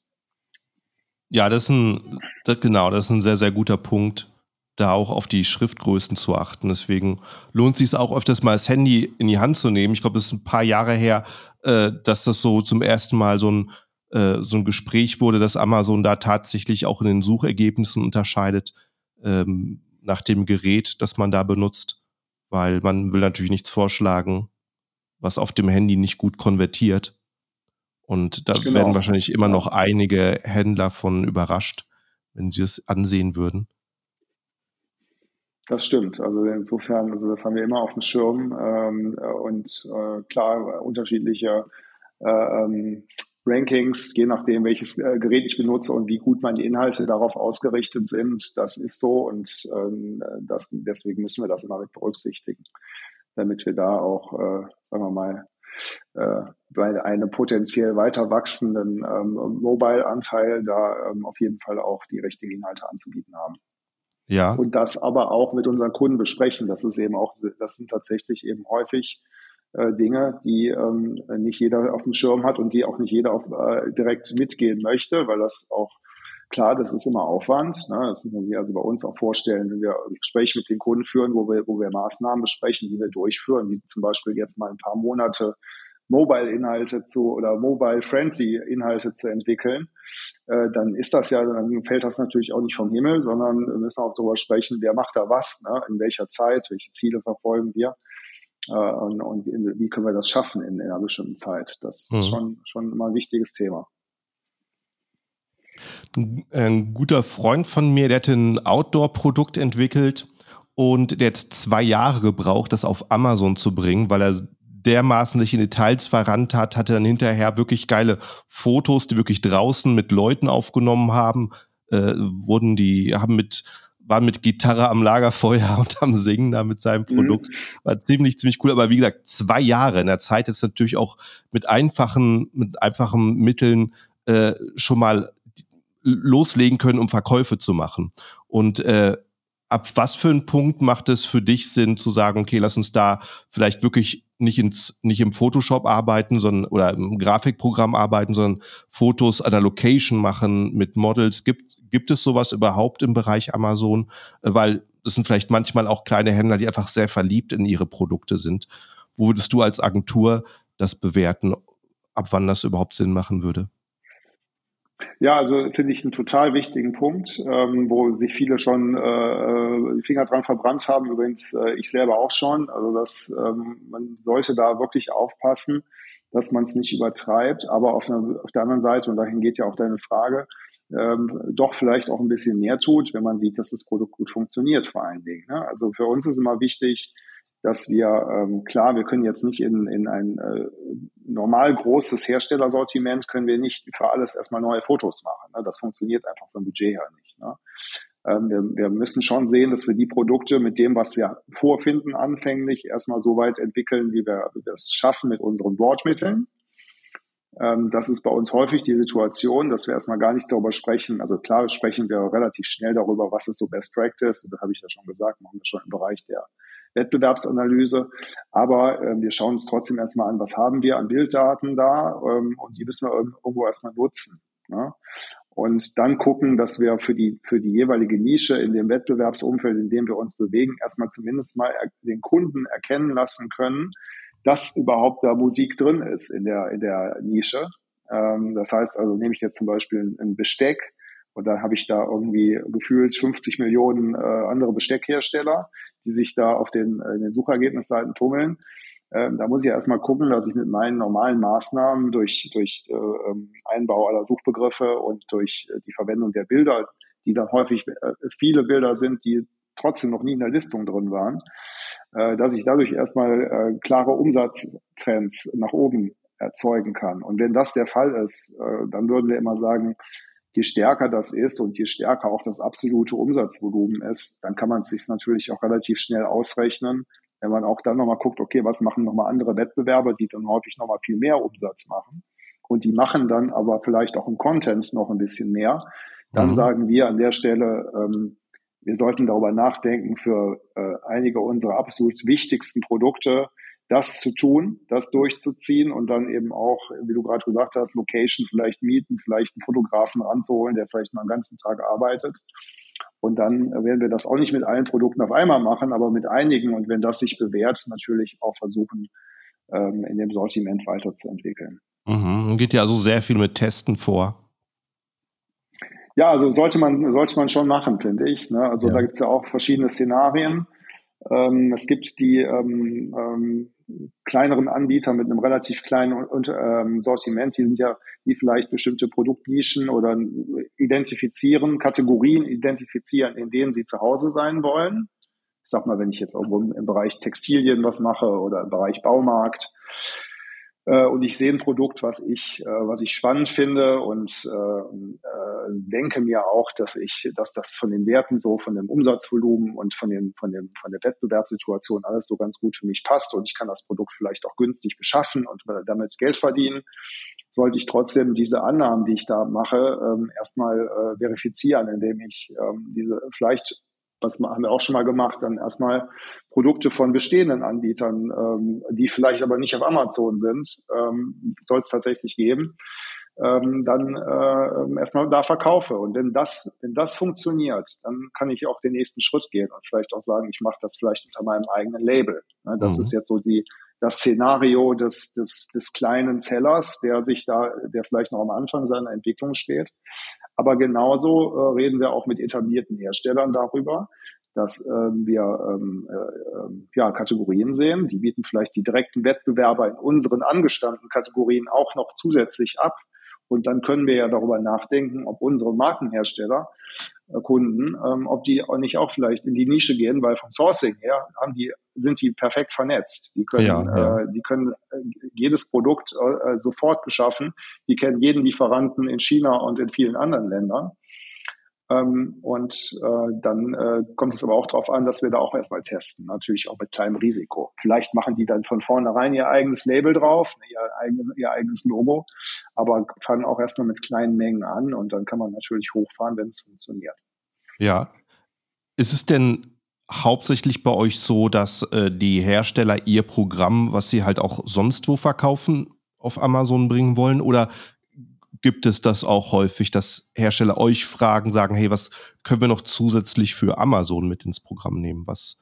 Ja, das ist ein, das, genau, das ist ein sehr, sehr guter Punkt, da auch auf die Schriftgrößen zu achten. Deswegen lohnt es sich auch öfters mal das Handy in die Hand zu nehmen. Ich glaube, es ist ein paar Jahre her, äh, dass das so zum ersten Mal so ein, äh, so ein Gespräch wurde, dass Amazon da tatsächlich auch in den Suchergebnissen unterscheidet ähm, nach dem Gerät, das man da benutzt weil man will natürlich nichts vorschlagen, was auf dem Handy nicht gut konvertiert. Und da genau. werden wahrscheinlich immer noch einige Händler von überrascht, wenn sie es ansehen würden. Das stimmt. Also insofern, also das haben wir immer auf dem Schirm ähm, und äh, klar unterschiedliche äh, ähm, Rankings, je nachdem, welches äh, Gerät ich benutze und wie gut meine Inhalte darauf ausgerichtet sind. Das ist so und ähm, das, deswegen müssen wir das immer mit berücksichtigen, damit wir da auch, äh, sagen wir mal, äh, bei einem potenziell weiter wachsenden ähm, Mobile-Anteil da ähm, auf jeden Fall auch die richtigen Inhalte anzubieten haben. Ja. Und das aber auch mit unseren Kunden besprechen. Das ist eben auch, das sind tatsächlich eben häufig äh, Dinge, die ähm, nicht jeder auf dem Schirm hat und die auch nicht jeder auf, äh, direkt mitgehen möchte, weil das auch klar, das ist immer Aufwand. Ne? Das muss man sich also bei uns auch vorstellen, wenn wir Gespräche mit den Kunden führen, wo wir, wo wir Maßnahmen besprechen, die wir durchführen, wie zum Beispiel jetzt mal ein paar Monate Mobile-Inhalte zu oder Mobile-Friendly-Inhalte zu entwickeln, äh, dann ist das ja, dann fällt das natürlich auch nicht vom Himmel, sondern wir müssen auch darüber sprechen, wer macht da was, ne? in welcher Zeit, welche Ziele verfolgen wir. Äh, und, und, wie können wir das schaffen in, in einer bestimmten Zeit. Das mhm. ist schon, schon immer ein wichtiges Thema. Ein guter Freund von mir, der hat ein Outdoor-Produkt entwickelt und der hat zwei Jahre gebraucht, das auf Amazon zu bringen, weil er dermaßen sich in Details verrannt hat, hatte dann hinterher wirklich geile Fotos, die wirklich draußen mit Leuten aufgenommen haben, äh, wurden die, haben mit war mit Gitarre am Lagerfeuer und am Singen da mit seinem mhm. Produkt. War ziemlich, ziemlich cool. Aber wie gesagt, zwei Jahre in der Zeit ist natürlich auch mit einfachen, mit einfachen Mitteln äh, schon mal loslegen können, um Verkäufe zu machen. Und äh, ab was für einen Punkt macht es für dich Sinn zu sagen, okay, lass uns da vielleicht wirklich nicht ins nicht im Photoshop arbeiten, sondern oder im Grafikprogramm arbeiten, sondern Fotos an der Location machen mit Models. Gibt gibt es sowas überhaupt im Bereich Amazon? Weil es sind vielleicht manchmal auch kleine Händler, die einfach sehr verliebt in ihre Produkte sind. Wo würdest du als Agentur das bewerten, ab wann das überhaupt Sinn machen würde? Ja, also finde ich einen total wichtigen Punkt, ähm, wo sich viele schon äh, die Finger dran verbrannt haben. Übrigens äh, ich selber auch schon. Also das, ähm, man sollte da wirklich aufpassen, dass man es nicht übertreibt. Aber auf, eine, auf der anderen Seite, und dahin geht ja auch deine Frage, ähm, doch vielleicht auch ein bisschen mehr tut, wenn man sieht, dass das Produkt gut funktioniert, vor allen Dingen. Ne? Also für uns ist immer wichtig, dass wir, ähm, klar, wir können jetzt nicht in, in ein äh, normal großes Herstellersortiment, können wir nicht für alles erstmal neue Fotos machen. Ne? Das funktioniert einfach vom Budget her nicht. Ne? Ähm, wir, wir müssen schon sehen, dass wir die Produkte mit dem, was wir vorfinden, anfänglich erstmal so weit entwickeln, wie wir, wie wir es schaffen mit unseren Bordmitteln. Ähm, das ist bei uns häufig die Situation, dass wir erstmal gar nicht darüber sprechen. Also klar sprechen wir relativ schnell darüber, was ist so Best Practice. Das habe ich ja schon gesagt, machen wir schon im Bereich der Wettbewerbsanalyse. Aber äh, wir schauen uns trotzdem erstmal an, was haben wir an Bilddaten da ähm, und die müssen wir irgendwo erstmal nutzen. Ne? Und dann gucken, dass wir für die, für die jeweilige Nische in dem Wettbewerbsumfeld, in dem wir uns bewegen, erstmal zumindest mal den Kunden erkennen lassen können, dass überhaupt da Musik drin ist in der, in der Nische. Ähm, das heißt also, nehme ich jetzt zum Beispiel ein Besteck und dann habe ich da irgendwie gefühlt 50 Millionen äh, andere Besteckhersteller, die sich da auf den, in den Suchergebnisseiten tummeln. Ähm, da muss ich erstmal gucken, dass ich mit meinen normalen Maßnahmen durch, durch äh, ähm, Einbau aller Suchbegriffe und durch äh, die Verwendung der Bilder, die dann häufig äh, viele Bilder sind, die trotzdem noch nie in der Listung drin waren, äh, dass ich dadurch erstmal äh, klare Umsatztrends nach oben erzeugen kann. Und wenn das der Fall ist, äh, dann würden wir immer sagen, je stärker das ist und je stärker auch das absolute Umsatzvolumen ist, dann kann man es sich natürlich auch relativ schnell ausrechnen, wenn man auch dann nochmal guckt, okay, was machen nochmal andere Wettbewerber, die dann häufig nochmal viel mehr Umsatz machen. Und die machen dann aber vielleicht auch im Content noch ein bisschen mehr. Dann mhm. sagen wir an der Stelle, ähm, wir sollten darüber nachdenken, für äh, einige unserer absolut wichtigsten Produkte das zu tun, das durchzuziehen und dann eben auch, wie du gerade gesagt hast, Location vielleicht mieten, vielleicht einen Fotografen ranzuholen, der vielleicht mal einen ganzen Tag arbeitet. Und dann werden wir das auch nicht mit allen Produkten auf einmal machen, aber mit einigen. Und wenn das sich bewährt, natürlich auch versuchen, ähm, in dem Sortiment weiterzuentwickeln. Mhm. Geht ja also sehr viel mit Testen vor. Ja, also sollte man, sollte man schon machen, finde ich. Ne? Also ja. da gibt es ja auch verschiedene Szenarien. Ähm, es gibt die ähm, kleineren Anbieter mit einem relativ kleinen und, ähm, Sortiment, die sind ja, die vielleicht bestimmte Produktnischen oder identifizieren, Kategorien identifizieren, in denen sie zu Hause sein wollen. Ich sag mal, wenn ich jetzt irgendwo im Bereich Textilien was mache oder im Bereich Baumarkt, und ich sehe ein Produkt, was ich, äh, was ich spannend finde und äh, äh, denke mir auch, dass ich, dass das von den Werten so, von dem Umsatzvolumen und von dem, von dem, von der Wettbewerbssituation alles so ganz gut für mich passt und ich kann das Produkt vielleicht auch günstig beschaffen und damit Geld verdienen sollte ich trotzdem diese Annahmen, die ich da mache, ähm, erstmal äh, verifizieren, indem ich ähm, diese vielleicht was haben wir auch schon mal gemacht, dann erstmal Produkte von bestehenden Anbietern, ähm, die vielleicht aber nicht auf Amazon sind, ähm, soll es tatsächlich geben, ähm, dann äh, erstmal da verkaufe. Und wenn das, wenn das funktioniert, dann kann ich auch den nächsten Schritt gehen und vielleicht auch sagen, ich mache das vielleicht unter meinem eigenen Label. Ne, das mhm. ist jetzt so die das Szenario des, des, des kleinen Sellers, der sich da, der vielleicht noch am Anfang seiner Entwicklung steht. Aber genauso äh, reden wir auch mit etablierten Herstellern darüber, dass ähm, wir ähm, äh, ja, Kategorien sehen. Die bieten vielleicht die direkten Wettbewerber in unseren angestammten Kategorien auch noch zusätzlich ab. Und dann können wir ja darüber nachdenken, ob unsere Markenhersteller äh, Kunden, ähm, ob die auch nicht auch vielleicht in die Nische gehen, weil vom Sourcing her haben die, sind die perfekt vernetzt. Die können, ja, ja. Äh, die können äh, jedes Produkt äh, sofort beschaffen. Die kennen jeden Lieferanten in China und in vielen anderen Ländern. Ähm, und äh, dann äh, kommt es aber auch darauf an, dass wir da auch erstmal testen, natürlich auch mit kleinem Risiko. Vielleicht machen die dann von vornherein ihr eigenes Label drauf, ihr eigenes, ihr eigenes Logo, aber fangen auch erstmal mit kleinen Mengen an und dann kann man natürlich hochfahren, wenn es funktioniert. Ja. Ist es denn hauptsächlich bei euch so, dass äh, die Hersteller ihr Programm, was sie halt auch sonst wo verkaufen, auf Amazon bringen wollen? Oder gibt es das auch häufig, dass Hersteller euch fragen, sagen, hey, was können wir noch zusätzlich für Amazon mit ins Programm nehmen? Was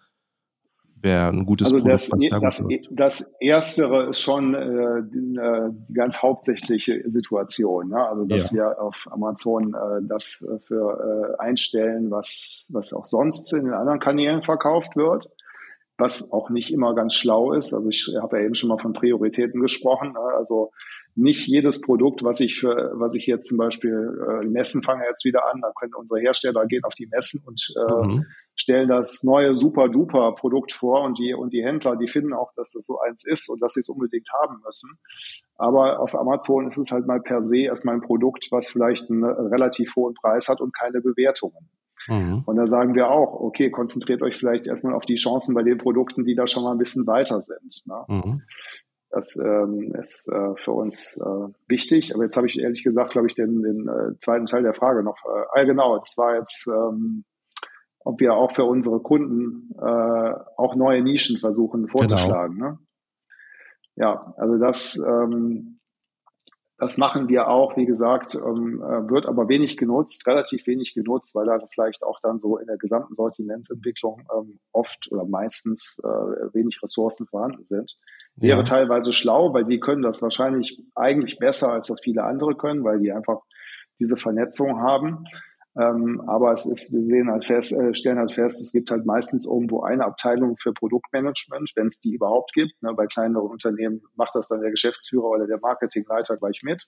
wäre ein gutes also Produkt, das, da das, das Erstere ist schon äh, die, äh, ganz hauptsächliche Situation. Ne? Also dass ja. wir auf Amazon äh, das äh, für äh, einstellen, was, was auch sonst in den anderen Kanälen verkauft wird was auch nicht immer ganz schlau ist. Also ich habe ja eben schon mal von Prioritäten gesprochen. Ne? Also nicht jedes Produkt, was ich für, was ich jetzt zum Beispiel äh, Messen fange jetzt wieder an, da können unsere Hersteller gehen auf die Messen und äh, mhm. stellen das neue super duper Produkt vor und die und die Händler, die finden auch, dass das so eins ist und dass sie es unbedingt haben müssen. Aber auf Amazon ist es halt mal per se erstmal ein Produkt, was vielleicht einen relativ hohen Preis hat und keine Bewertungen. Mhm. Und da sagen wir auch, okay, konzentriert euch vielleicht erstmal auf die Chancen bei den Produkten, die da schon mal ein bisschen weiter sind. Ne? Mhm. Das ähm, ist äh, für uns äh, wichtig. Aber jetzt habe ich ehrlich gesagt, glaube ich, den, den äh, zweiten Teil der Frage noch. Äh, ah, genau, das war jetzt, ähm, ob wir auch für unsere Kunden äh, auch neue Nischen versuchen vorzuschlagen. Genau. Ne? Ja, also das, ähm, das machen wir auch, wie gesagt, ähm, äh, wird aber wenig genutzt, relativ wenig genutzt, weil da vielleicht auch dann so in der gesamten Sortimentsentwicklung ähm, oft oder meistens äh, wenig Ressourcen vorhanden sind. Wäre ja. teilweise schlau, weil die können das wahrscheinlich eigentlich besser, als das viele andere können, weil die einfach diese Vernetzung haben. Ähm, aber es ist, wir sehen halt fest, äh, stellen halt fest, es gibt halt meistens irgendwo eine Abteilung für Produktmanagement, wenn es die überhaupt gibt. Ne? Bei kleineren Unternehmen macht das dann der Geschäftsführer oder der Marketingleiter gleich mit.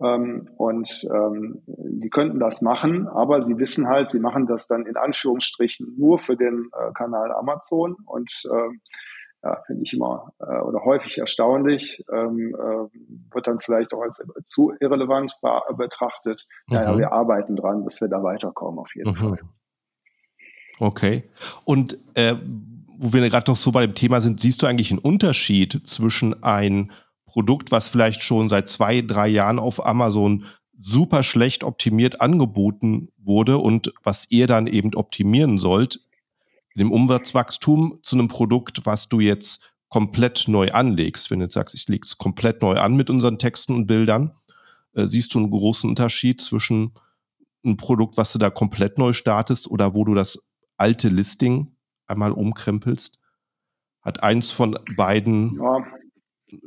Ähm, und ähm, die könnten das machen, aber sie wissen halt, sie machen das dann in Anführungsstrichen nur für den äh, Kanal Amazon und ähm, ja, finde ich immer äh, oder häufig erstaunlich, ähm, äh, wird dann vielleicht auch als zu irrelevant betrachtet. Mhm. Naja, wir arbeiten dran, dass wir da weiterkommen auf jeden mhm. Fall. Okay. Und äh, wo wir gerade noch so bei dem Thema sind, siehst du eigentlich einen Unterschied zwischen ein Produkt, was vielleicht schon seit zwei, drei Jahren auf Amazon super schlecht optimiert angeboten wurde und was ihr dann eben optimieren sollt, dem Umsatzwachstum zu einem Produkt, was du jetzt komplett neu anlegst. Wenn du jetzt sagst, ich lege es komplett neu an mit unseren Texten und Bildern, äh, siehst du einen großen Unterschied zwischen einem Produkt, was du da komplett neu startest oder wo du das alte Listing einmal umkrempelst? Hat eins von beiden ja.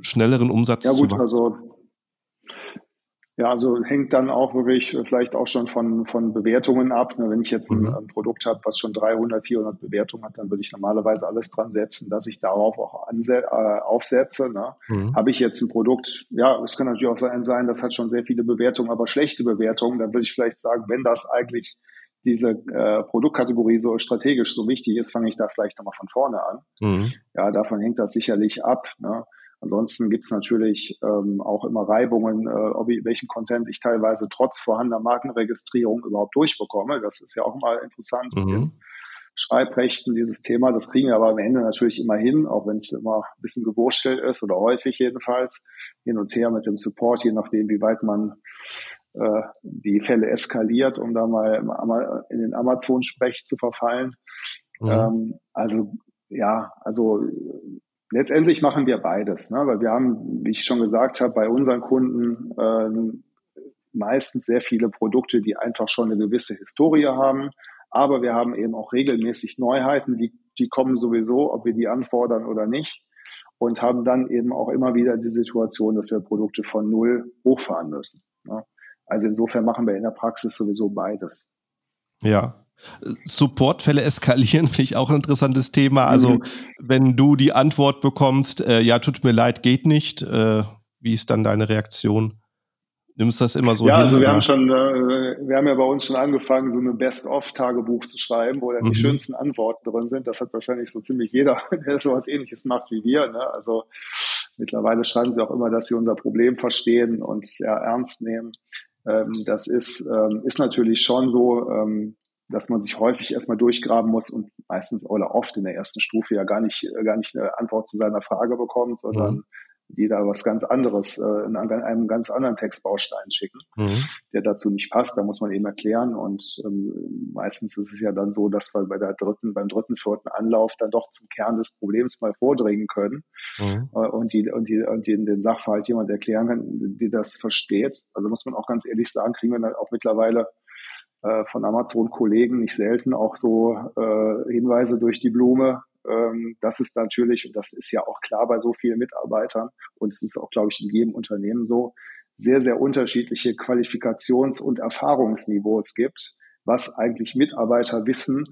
schnelleren Umsatz? Ja gut, also ja, also hängt dann auch wirklich vielleicht auch schon von, von Bewertungen ab. Ne, wenn ich jetzt ein, mhm. Produkt habe, was schon 300, 400 Bewertungen hat, dann würde ich normalerweise alles dran setzen, dass ich darauf auch anse äh, aufsetze. Ne? Mhm. Habe ich jetzt ein Produkt, ja, es kann natürlich auch sein, sein, das hat schon sehr viele Bewertungen, aber schlechte Bewertungen, dann würde ich vielleicht sagen, wenn das eigentlich diese äh, Produktkategorie so strategisch so wichtig ist, fange ich da vielleicht nochmal von vorne an. Mhm. Ja, davon hängt das sicherlich ab. Ne? Ansonsten gibt's natürlich ähm, auch immer Reibungen, äh, ob ich, welchen Content ich teilweise trotz vorhandener Markenregistrierung überhaupt durchbekomme. Das ist ja auch mal interessant. Mhm. Schreibrechten, dieses Thema, das kriegen wir aber am Ende natürlich immer hin, auch wenn es immer ein bisschen gewurstelt ist oder häufig jedenfalls, hin und her mit dem Support, je nachdem, wie weit man äh, die Fälle eskaliert, um da mal in den Amazon-Sprech zu verfallen. Mhm. Ähm, also ja, also letztendlich machen wir beides, ne? weil wir haben, wie ich schon gesagt habe, bei unseren Kunden äh, meistens sehr viele Produkte, die einfach schon eine gewisse Historie haben. Aber wir haben eben auch regelmäßig Neuheiten, die, die kommen sowieso, ob wir die anfordern oder nicht. Und haben dann eben auch immer wieder die Situation, dass wir Produkte von Null hochfahren müssen. Ne? Also insofern machen wir in der Praxis sowieso beides. Ja, Supportfälle eskalieren, finde ich auch ein interessantes Thema. Also, mhm. wenn du die Antwort bekommst, äh, ja, tut mir leid, geht nicht, äh, wie ist dann deine Reaktion? Nimmst du das immer so Ja, hin, also wir haben schon, äh, wir haben ja bei uns schon angefangen, so eine Best-of-Tagebuch zu schreiben, wo dann mhm. die schönsten Antworten drin sind. Das hat wahrscheinlich so ziemlich jeder, der sowas ähnliches macht wie wir. Ne? Also mittlerweile schreiben sie auch immer, dass sie unser Problem verstehen und sehr ernst nehmen. Ähm, das ist, ähm, ist natürlich schon so, ähm, dass man sich häufig erstmal durchgraben muss und meistens oder oft in der ersten Stufe ja gar nicht, gar nicht eine Antwort zu seiner Frage bekommt, sondern mhm. die da was ganz anderes, äh, in einem ganz anderen Textbaustein schicken, mhm. der dazu nicht passt. Da muss man eben erklären und ähm, meistens ist es ja dann so, dass wir bei der dritten, beim dritten, vierten Anlauf dann doch zum Kern des Problems mal vordringen können mhm. äh, und die, und die, und die, den Sachverhalt jemand erklären kann, die das versteht. Also muss man auch ganz ehrlich sagen, kriegen wir dann auch mittlerweile äh, von Amazon-Kollegen nicht selten auch so äh, Hinweise durch die Blume. Ähm, das ist natürlich, und das ist ja auch klar bei so vielen Mitarbeitern, und es ist auch, glaube ich, in jedem Unternehmen so, sehr, sehr unterschiedliche Qualifikations- und Erfahrungsniveaus gibt, was eigentlich Mitarbeiter wissen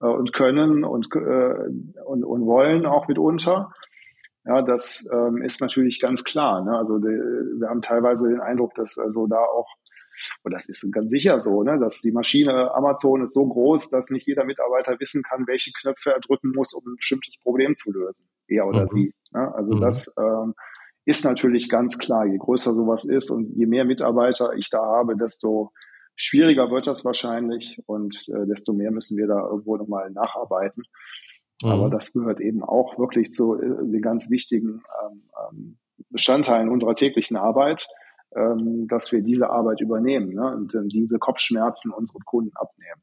äh, und können und, äh, und, und wollen auch mitunter. Ja, das ähm, ist natürlich ganz klar. Ne? Also die, wir haben teilweise den Eindruck, dass also da auch und das ist ganz sicher so, ne, dass die Maschine Amazon ist so groß, dass nicht jeder Mitarbeiter wissen kann, welche Knöpfe er drücken muss, um ein bestimmtes Problem zu lösen. Er oder mhm. sie. Ne? Also mhm. das ähm, ist natürlich ganz klar. Je größer sowas ist und je mehr Mitarbeiter ich da habe, desto schwieriger wird das wahrscheinlich und äh, desto mehr müssen wir da irgendwo nochmal nacharbeiten. Mhm. Aber das gehört eben auch wirklich zu äh, den ganz wichtigen ähm, ähm, Bestandteilen unserer täglichen Arbeit ähm, dass wir diese Arbeit übernehmen ne? und äh, diese Kopfschmerzen unseren Kunden abnehmen.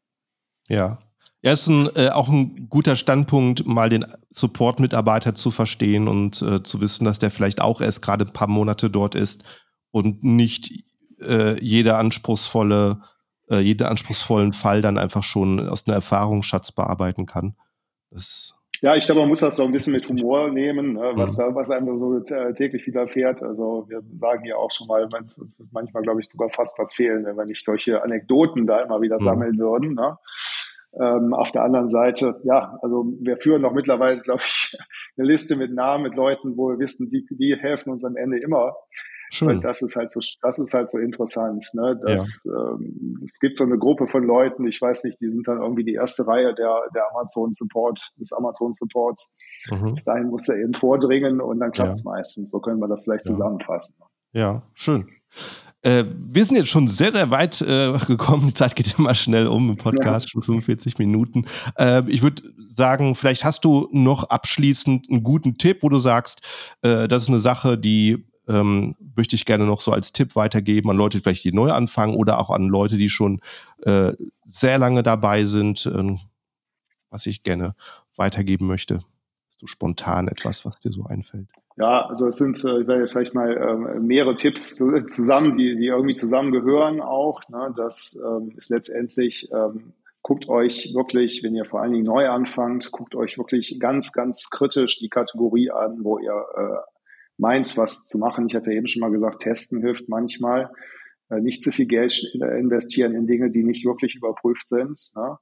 Ja. Ja, ist ein, äh, auch ein guter Standpunkt, mal den Support-Mitarbeiter zu verstehen und äh, zu wissen, dass der vielleicht auch erst gerade ein paar Monate dort ist und nicht äh, jede anspruchsvolle, äh, jeden anspruchsvollen Fall dann einfach schon aus einer Erfahrungsschatz bearbeiten kann. Das Ja, ich glaube, man muss das so ein bisschen mit Humor nehmen, ne, was, mhm. was einem so äh, täglich widerfährt. Also wir sagen ja auch schon mal, manchmal glaube ich sogar fast was fehlen, wenn wir nicht solche Anekdoten da immer wieder mhm. sammeln würden. Ne? Ähm, auf der anderen Seite, ja, also wir führen doch mittlerweile, glaube ich, eine Liste mit Namen, mit Leuten, wo wir wissen, die, die helfen uns am Ende immer. Schön. Und das ist halt so, das ist halt so interessant. Ne? Das, ja. ähm, es gibt so eine Gruppe von Leuten, ich weiß nicht, die sind dann irgendwie die erste Reihe der, der Amazon Support, des Amazon Supports. Mhm. Bis dahin muss er eben vordringen und dann klappt es ja. meistens. So können wir das vielleicht ja. zusammenfassen. Ja, schön. Äh, wir sind jetzt schon sehr, sehr weit äh, gekommen. Die Zeit geht immer schnell um im Podcast, ja. schon 45 Minuten. Äh, ich würde sagen, vielleicht hast du noch abschließend einen guten Tipp, wo du sagst, äh, das ist eine Sache, die ähm, möchte ich gerne noch so als Tipp weitergeben an Leute, vielleicht die neu anfangen oder auch an Leute, die schon äh, sehr lange dabei sind, äh, was ich gerne weitergeben möchte. Hast du spontan etwas, was dir so einfällt? Ja, also es sind äh, vielleicht mal äh, mehrere Tipps zusammen, die, die irgendwie zusammengehören auch. Ne? Das ähm, ist letztendlich ähm, guckt euch wirklich, wenn ihr vor allen Dingen neu anfangt, guckt euch wirklich ganz, ganz kritisch die Kategorie an, wo ihr äh, meint, was zu machen. Ich hatte eben schon mal gesagt, testen hilft manchmal. Äh, nicht zu viel Geld investieren in Dinge, die nicht wirklich überprüft sind. Ne?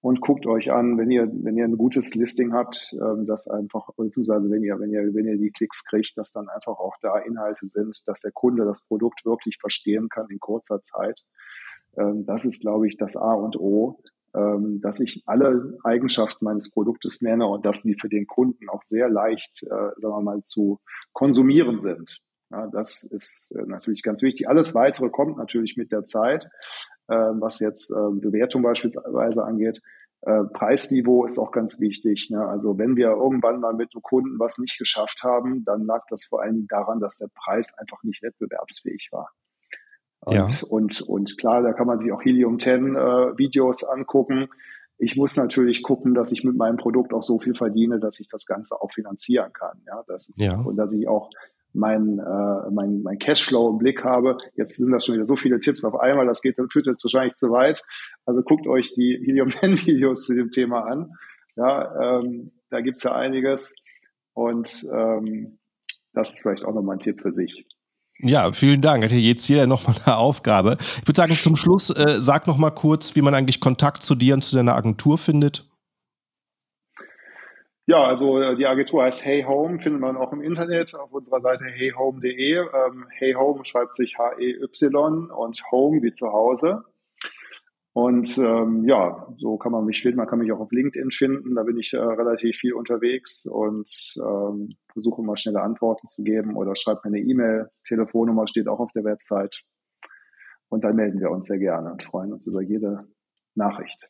Und guckt euch an, wenn ihr, wenn ihr ein gutes Listing habt, ähm, das einfach, beziehungsweise wenn ihr, wenn ihr, wenn ihr die Klicks kriegt, dass dann einfach auch da Inhalte sind, dass der Kunde das Produkt wirklich verstehen kann in kurzer Zeit. Ähm, das ist, glaube ich, das A und O ähm, dass ich alle Eigenschaften meines Produktes nenne und dass die für den Kunden auch sehr leicht, äh, sagen wir mal, zu konsumieren sind. Ja, das ist äh, natürlich ganz wichtig. Alles weitere kommt natürlich mit der Zeit, äh, was jetzt äh, Bewertung beispielsweise angeht. Äh, Preisniveau ist auch ganz wichtig. Ne? Also wenn wir irgendwann mal mit einem Kunden was nicht geschafft haben, dann lag das vor allen Dingen daran, dass der Preis einfach nicht wettbewerbsfähig war. Und, ja. und, und klar, da kann man sich auch Helium 10 äh, Videos angucken. Ich muss natürlich gucken, dass ich mit meinem Produkt auch so viel verdiene, dass ich das Ganze auch finanzieren kann. Ja, das ist, ja. und dass ich auch mein, äh, mein, mein Cashflow im Blick habe. Jetzt sind das schon wieder so viele Tipps auf einmal, das geht, führt jetzt wahrscheinlich zu weit. Also guckt euch die Helium 10 Videos zu dem Thema an. Ja, ähm, da gibt's ja einiges. Und ähm, das ist vielleicht auch nochmal ein Tipp für sich. Ja, vielen Dank. Hat ja jetzt hier nochmal eine Aufgabe. Ich würde sagen, zum Schluss äh, sag noch mal kurz, wie man eigentlich Kontakt zu dir und zu deiner Agentur findet. Ja, also äh, die Agentur heißt Hey Home, findet man auch im Internet auf unserer Seite heyhome.de. Ähm, hey Home schreibt sich H-E-Y und Home wie zu Hause. Und ähm, ja, so kann man mich finden. Man kann mich auch auf LinkedIn finden. Da bin ich äh, relativ viel unterwegs und ähm, versuche immer schnelle Antworten zu geben oder schreibt mir eine E-Mail. Telefonnummer steht auch auf der Website. Und dann melden wir uns sehr gerne und freuen uns über jede Nachricht.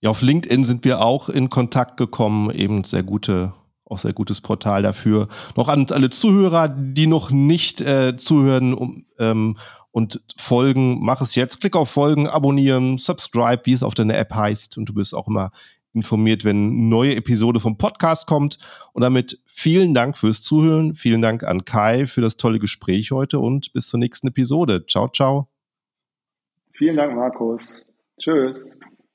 Ja, auf LinkedIn sind wir auch in Kontakt gekommen, eben sehr gute auch sehr gutes Portal dafür. Noch an alle Zuhörer, die noch nicht äh, zuhören um, ähm, und folgen, mach es jetzt. Klick auf Folgen, abonnieren, subscribe, wie es auf deiner App heißt. Und du bist auch immer informiert, wenn eine neue Episode vom Podcast kommt. Und damit vielen Dank fürs Zuhören. Vielen Dank an Kai für das tolle Gespräch heute und bis zur nächsten Episode. Ciao, ciao. Vielen Dank, Markus. Tschüss.